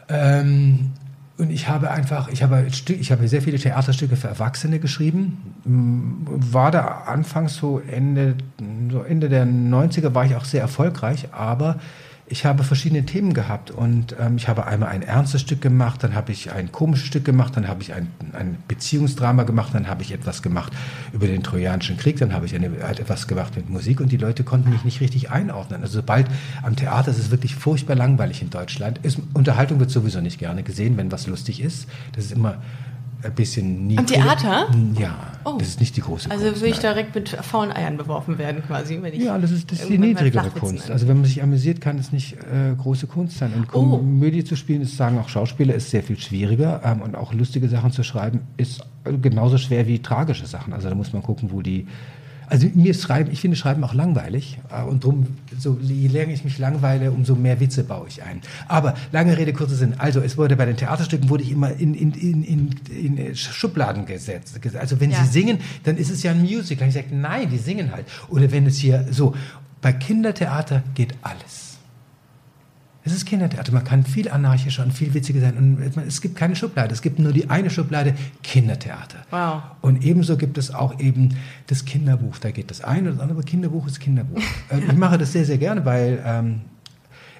S3: Ähm, und ich habe einfach, ich habe, ich habe sehr viele Theaterstücke für Erwachsene geschrieben. M, War da anfangs so Ende, so Ende der 90er war ich auch sehr erfolgreich, aber ich habe verschiedene Themen gehabt und ähm, ich habe einmal ein ernstes Stück gemacht, dann habe ich ein komisches Stück gemacht, dann habe ich ein, ein Beziehungsdrama gemacht, dann habe ich etwas gemacht über den Trojanischen Krieg, dann habe ich eine, halt etwas gemacht mit Musik und die Leute konnten mich nicht richtig einordnen. Also sobald am Theater ist es wirklich furchtbar langweilig in Deutschland. Ist, Unterhaltung wird sowieso nicht gerne gesehen, wenn was lustig ist. Das ist immer ein bisschen niedriger.
S2: Theater?
S3: Ja,
S2: Oh.
S3: das ist nicht die große
S2: Also
S3: Kunst.
S2: würde ich direkt mit faulen Eiern beworfen werden, quasi, wenn ich.
S3: Ja, das ist, das ist die niedrigere Kunst.
S2: an-
S3: Also wenn man sich amüsiert, kann es nicht äh, große Kunst sein. Und
S2: Oh.
S3: Komödie zu spielen, ist sagen auch Schauspieler, ist sehr viel schwieriger. Ähm, und auch lustige Sachen zu schreiben, ist genauso schwer wie tragische Sachen. Also da muss man gucken, wo die... Also mir Schreiben, ich finde Schreiben auch langweilig. Äh, und drum, so, je länger ich mich langweile, umso mehr Witze baue ich ein. Aber lange Rede, kurzer Sinn. Also es wurde bei den Theaterstücken wurde ich immer in, in, in, in, in Schubladen gesetzt. Also wenn
S2: Ja.
S3: sie singen, dann ist es ja ein Musical. Ich sage, nein, die singen halt. Oder wenn es hier so, bei Kindertheater geht alles. Es ist Kindertheater. Man kann viel anarchischer und viel witziger sein. Und es gibt keine Schublade. Es gibt nur die eine Schublade Kindertheater.
S2: Wow.
S3: Und ebenso gibt es auch eben das Kinderbuch. Da geht das eine oder das andere, aber Kinderbuch ist Kinderbuch. <laughs> Äh, ich mache das sehr, sehr gerne, weil ähm,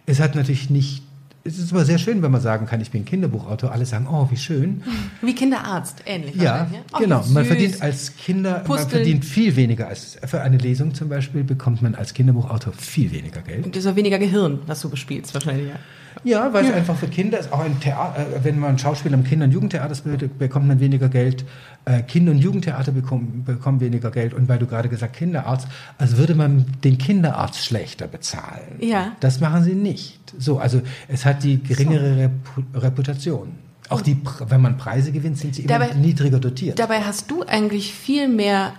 S3: es hat natürlich nicht. Es ist aber sehr schön, wenn man sagen kann, ich bin Kinderbuchautor. Alle sagen, oh, wie schön. <laughs>
S2: Wie Kinderarzt, ähnlich.
S3: Ja,
S2: Oh,
S3: genau. Man verdient als Kinder, man
S2: Pusteln.
S3: verdient viel weniger als für eine Lesung zum Beispiel bekommt man als Kinderbuchautor viel weniger Geld.
S2: Und das ist auch weniger Gehirn, was du bespielst, wahrscheinlich, ja.
S3: Ja, weil es einfach für Kinder ist. Auch ein Theater, äh, wenn man Schauspieler im Kinder- und Jugendtheater spielt, bekommt man weniger Geld. Äh, Kinder- und Jugendtheater bekommen, bekommen weniger Geld. Und weil du gerade gesagt Kinderarzt, als würde man den Kinderarzt schlechter bezahlen.
S2: Ja.
S3: Das machen sie nicht. So, also es hat die geringere Repu Reputation. Auch die, wenn man Preise gewinnt, sind sie immer
S2: Dabei-
S3: niedriger dotiert.
S2: Dabei hast du eigentlich viel mehr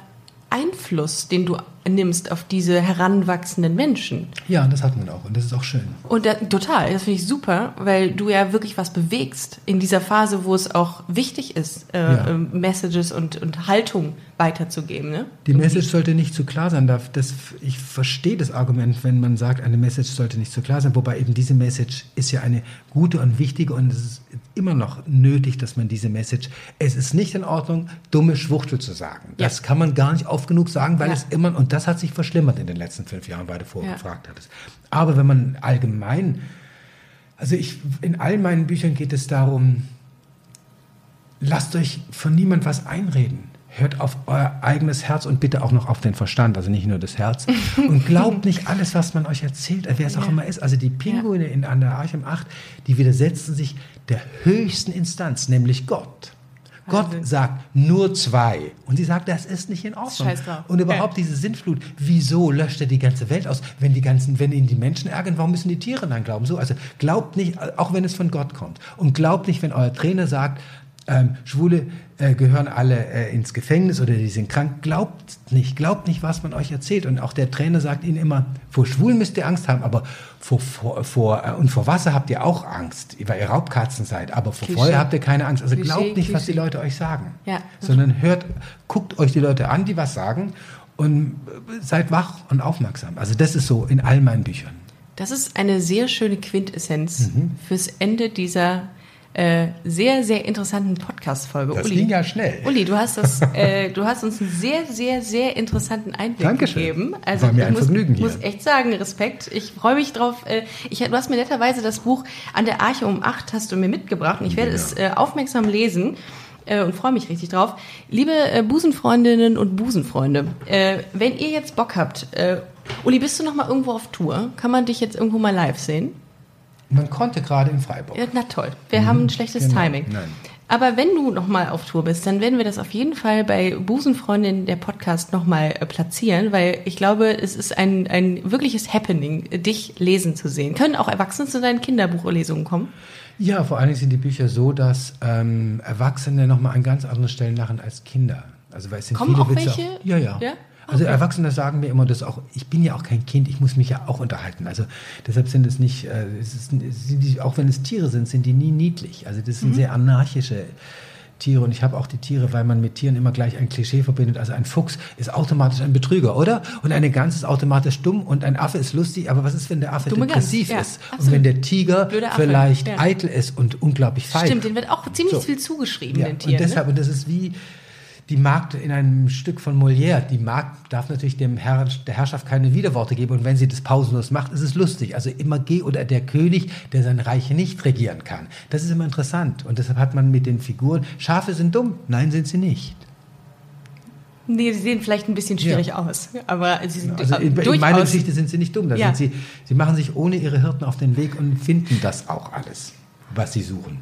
S2: Einfluss, den du nimmst auf diese heranwachsenden Menschen.
S3: ja, das hat man auch. Und das ist auch schön.
S2: Und da, total, das finde ich super, weil du ja wirklich was bewegst in dieser Phase, wo es auch wichtig ist, äh,
S3: Ja.
S2: ähm, Messages und, und Haltung weiterzugeben. Ne?
S3: Die Message sollte nicht zu klar sein. Das, ich verstehe das Argument, wenn man sagt, eine Message sollte nicht zu klar sein. Wobei eben diese Message ist ja eine gute und wichtige und es ist immer noch nötig, dass man diese Message, es ist nicht in Ordnung, dumme Schwuchtel zu sagen. Das
S2: Ja.
S3: kann man gar nicht oft genug sagen, weil
S2: Ja.
S3: es immer, und das hat sich verschlimmert in den letzten fünf Jahren, weil du vorher
S2: Ja.
S3: gefragt hattest. Aber wenn man allgemein, also ich, in all meinen Büchern geht es darum, lasst euch von niemand was einreden. Hört auf euer eigenes Herz und bitte auch noch auf den Verstand, also nicht nur das Herz. <laughs> Und glaubt nicht alles, was man euch erzählt, wer es auch immer ist. Also die Pinguine in, an der Archem 8, die widersetzen sich der höchsten Instanz, nämlich Gott. Gott sagt nur zwei. Und sie sagt, das ist nicht in Ordnung. Und überhaupt diese Sintflut, wieso löscht er die ganze Welt aus? Wenn die ganzen, wenn ihn die Menschen ärgern, warum müssen die Tiere dann glauben? So, also glaubt nicht, auch wenn es von Gott kommt. Und glaubt nicht, wenn euer Trainer sagt, ähm, Schwule äh, gehören alle äh, ins Gefängnis oder die sind krank. Glaubt nicht, glaubt nicht, was man euch erzählt. Und auch der Trainer sagt ihnen immer, vor Schwulen müsst ihr Angst haben, aber vor, vor, vor äh, und vor Wasser habt ihr auch Angst, weil ihr Raubkatzen seid. Aber vor
S2: Klischee.
S3: Feuer habt ihr keine Angst. Also
S2: Klischee,
S3: glaubt nicht, was die
S2: Klischee.
S3: Leute euch sagen,
S2: Ja.
S3: sondern hört, guckt euch die Leute an, die was sagen und äh, seid wach und aufmerksam. Also das ist so in all meinen Büchern.
S2: Das ist eine sehr schöne Quintessenz
S3: Mhm.
S2: fürs Ende dieser äh, sehr, sehr interessanten Podcast-Folge.
S3: Das
S2: Uli,
S3: ging ja schnell.
S2: Uli, du hast, das, äh, du hast uns einen sehr, sehr, sehr interessanten Einblick
S3: Dankeschön.
S2: gegeben. Also
S3: War mir
S2: ich
S3: ein
S2: muss,
S3: Vergnügen hier.
S2: muss echt sagen, Respekt. Ich freue mich drauf. Äh, ich, du hast mir netterweise das Buch An der Arche um 8 hast du mir mitgebracht und ich werde
S3: Ja.
S2: es äh, aufmerksam lesen. äh, Und freue mich richtig drauf. Liebe Busenfreundinnen und Busenfreunde, wenn ihr jetzt Bock habt, Uli, bist du noch mal irgendwo auf Tour? Kann man dich jetzt irgendwo mal live sehen?
S3: Man konnte gerade in Freiburg.
S2: Ja, na toll. Wir haben ein schlechtes
S3: Genau.
S2: Timing.
S3: Nein.
S2: Aber wenn du nochmal auf Tour bist, dann werden wir das auf jeden Fall bei Busenfreundin der Podcast nochmal äh, platzieren, weil ich glaube, es ist ein, ein wirkliches Happening, dich lesen zu sehen. Können auch Erwachsene zu deinen Kinderbuchlesungen kommen?
S3: Ja, vor allen Dingen sind die Bücher so, dass ähm, Erwachsene nochmal an ganz anderen Stellen lachen als Kinder. Also weil es sind
S2: Kommen
S3: viele
S2: auch
S3: Witze.
S2: welche?
S3: ja, ja.
S2: Ja?
S3: Also
S2: Okay.
S3: Erwachsene sagen mir immer, dass auch ich bin ja auch kein Kind, ich muss mich ja auch unterhalten. Also deshalb sind es nicht, äh, es ist, sind die, auch wenn es Tiere sind, sind die nie niedlich. Also das
S2: Mhm.
S3: sind sehr anarchische Tiere und ich habe auch die Tiere, weil man mit Tieren immer gleich ein Klischee verbindet. Also ein Fuchs ist automatisch ein Betrüger, oder? Und eine Gans ist automatisch dumm und ein Affe ist lustig. Aber was ist, wenn der Affe
S2: Dumme Gans,
S3: depressiv
S2: ja,
S3: ist? Und
S2: absolut.
S3: wenn der Tiger vielleicht
S2: ja.
S3: eitel ist und unglaublich feig?
S2: Stimmt, denen wird auch ziemlich
S3: So.
S2: viel zugeschrieben,
S3: Ja,
S2: den
S3: und
S2: Tieren.
S3: deshalb,
S2: ne?
S3: und das ist wie die Magd in einem Stück von Molière. Die Magd darf natürlich dem Herr, der Herrschaft keine Widerworte geben und wenn sie das pausenlos macht, ist es lustig. Also immer geh oder der König, der sein Reich nicht regieren kann. Das ist immer interessant und deshalb hat man mit den Figuren, Schafe sind dumm, nein, sind sie nicht.
S2: Nee, sie sehen vielleicht ein bisschen schwierig
S3: Ja.
S2: aus, aber sie sind
S3: Also in, in
S2: durchaus...
S3: meiner Geschichte sind sie nicht dumm, da
S2: Ja.
S3: sind sie, sie machen sich ohne ihre Hirten auf den Weg und finden das auch alles, was sie suchen.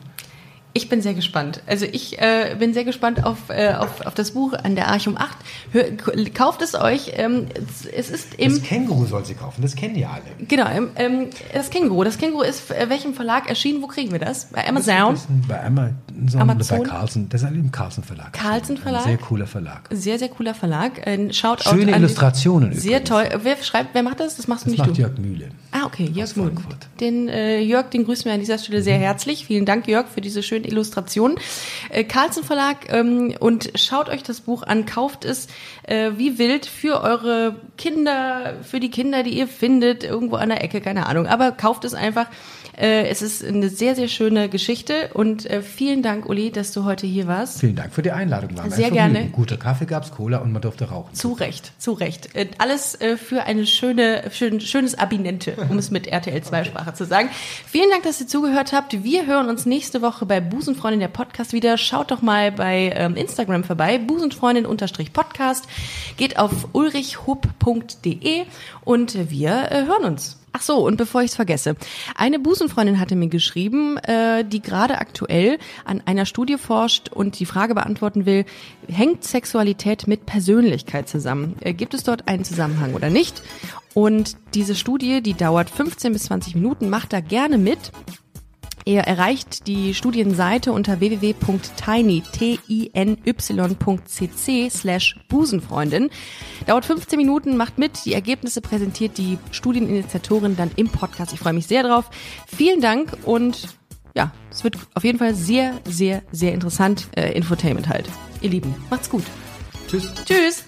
S2: Ich bin sehr gespannt. Also ich äh, bin sehr gespannt auf, äh, auf, auf das Buch an der Archum 8. Hör, kauft es euch. Ähm, es, ist im...
S3: Das Känguru soll sie kaufen, das kennen die alle.
S2: Genau, ähm, ähm, das Känguru. Das Känguru ist äh, welchem Verlag erschienen? Wo kriegen wir das? Bei Amazon?
S3: Das ist bei Amazon,
S2: Amazon?
S3: bei Carlson. Das ist im Carlson Verlag.
S2: Carlson Verlag?
S3: Ein sehr cooler Verlag.
S2: Sehr, sehr cooler Verlag. Ein Shoutout
S3: Schöne Illustrationen
S2: Sehr
S3: übrigens.
S2: toll. Wer schreibt, wer macht das? Das machst du
S3: Das
S2: nicht
S3: macht
S2: du.
S3: Jörg Mühle.
S2: Ah, okay, Jörg.
S3: Frankfurt.
S2: Den äh, Jörg, den grüßen wir an dieser Stelle sehr herzlich. Vielen Dank, Jörg, für diese schönen Illustrationen. Äh, Carlsen Verlag ähm, und schaut euch das Buch an, kauft es äh, wie wild für eure Kinder, für die Kinder, die ihr findet, irgendwo an der Ecke, keine Ahnung. Aber kauft es einfach. Äh, es ist eine sehr, sehr schöne Geschichte und äh, vielen Dank, Uli, dass du heute hier warst.
S3: Vielen Dank für die Einladung. War
S2: Sehr
S3: ein
S2: gerne.
S3: Guter Kaffee gab's, Cola und man durfte rauchen.
S2: Zu Recht, zu Recht. Äh, Alles äh, für eine schöne, schön, schönes Abinente, um es mit RTL 2 Sprache zu sagen. Vielen Dank, dass ihr zugehört habt. Wir hören uns nächste Woche bei Busenfreundin der Podcast wieder. Schaut doch mal bei ähm, Instagram vorbei, busenfreundin-podcast. Geht auf ulrichhub.de und wir äh, hören uns. Ach so, und bevor ich es vergesse. Eine Busenfreundin hatte mir geschrieben, äh, die gerade aktuell an einer Studie forscht und die Frage beantworten will, hängt Sexualität mit Persönlichkeit zusammen? Äh, gibt es dort einen Zusammenhang oder nicht? Und diese Studie, die dauert 15 bis 20 Minuten, macht da gerne mit. Ihr erreicht die Studienseite unter www.tiny.cc slash Busenfreundin. Dauert 15 Minuten, macht mit. Die Ergebnisse präsentiert die Studieninitiatorin dann im Podcast. Ich freue mich sehr drauf. Vielen Dank und ja, es wird auf jeden Fall sehr, sehr, sehr interessant. Äh, Infotainment halt. Ihr Lieben, macht's gut.
S3: Tschüss.
S2: Tschüss.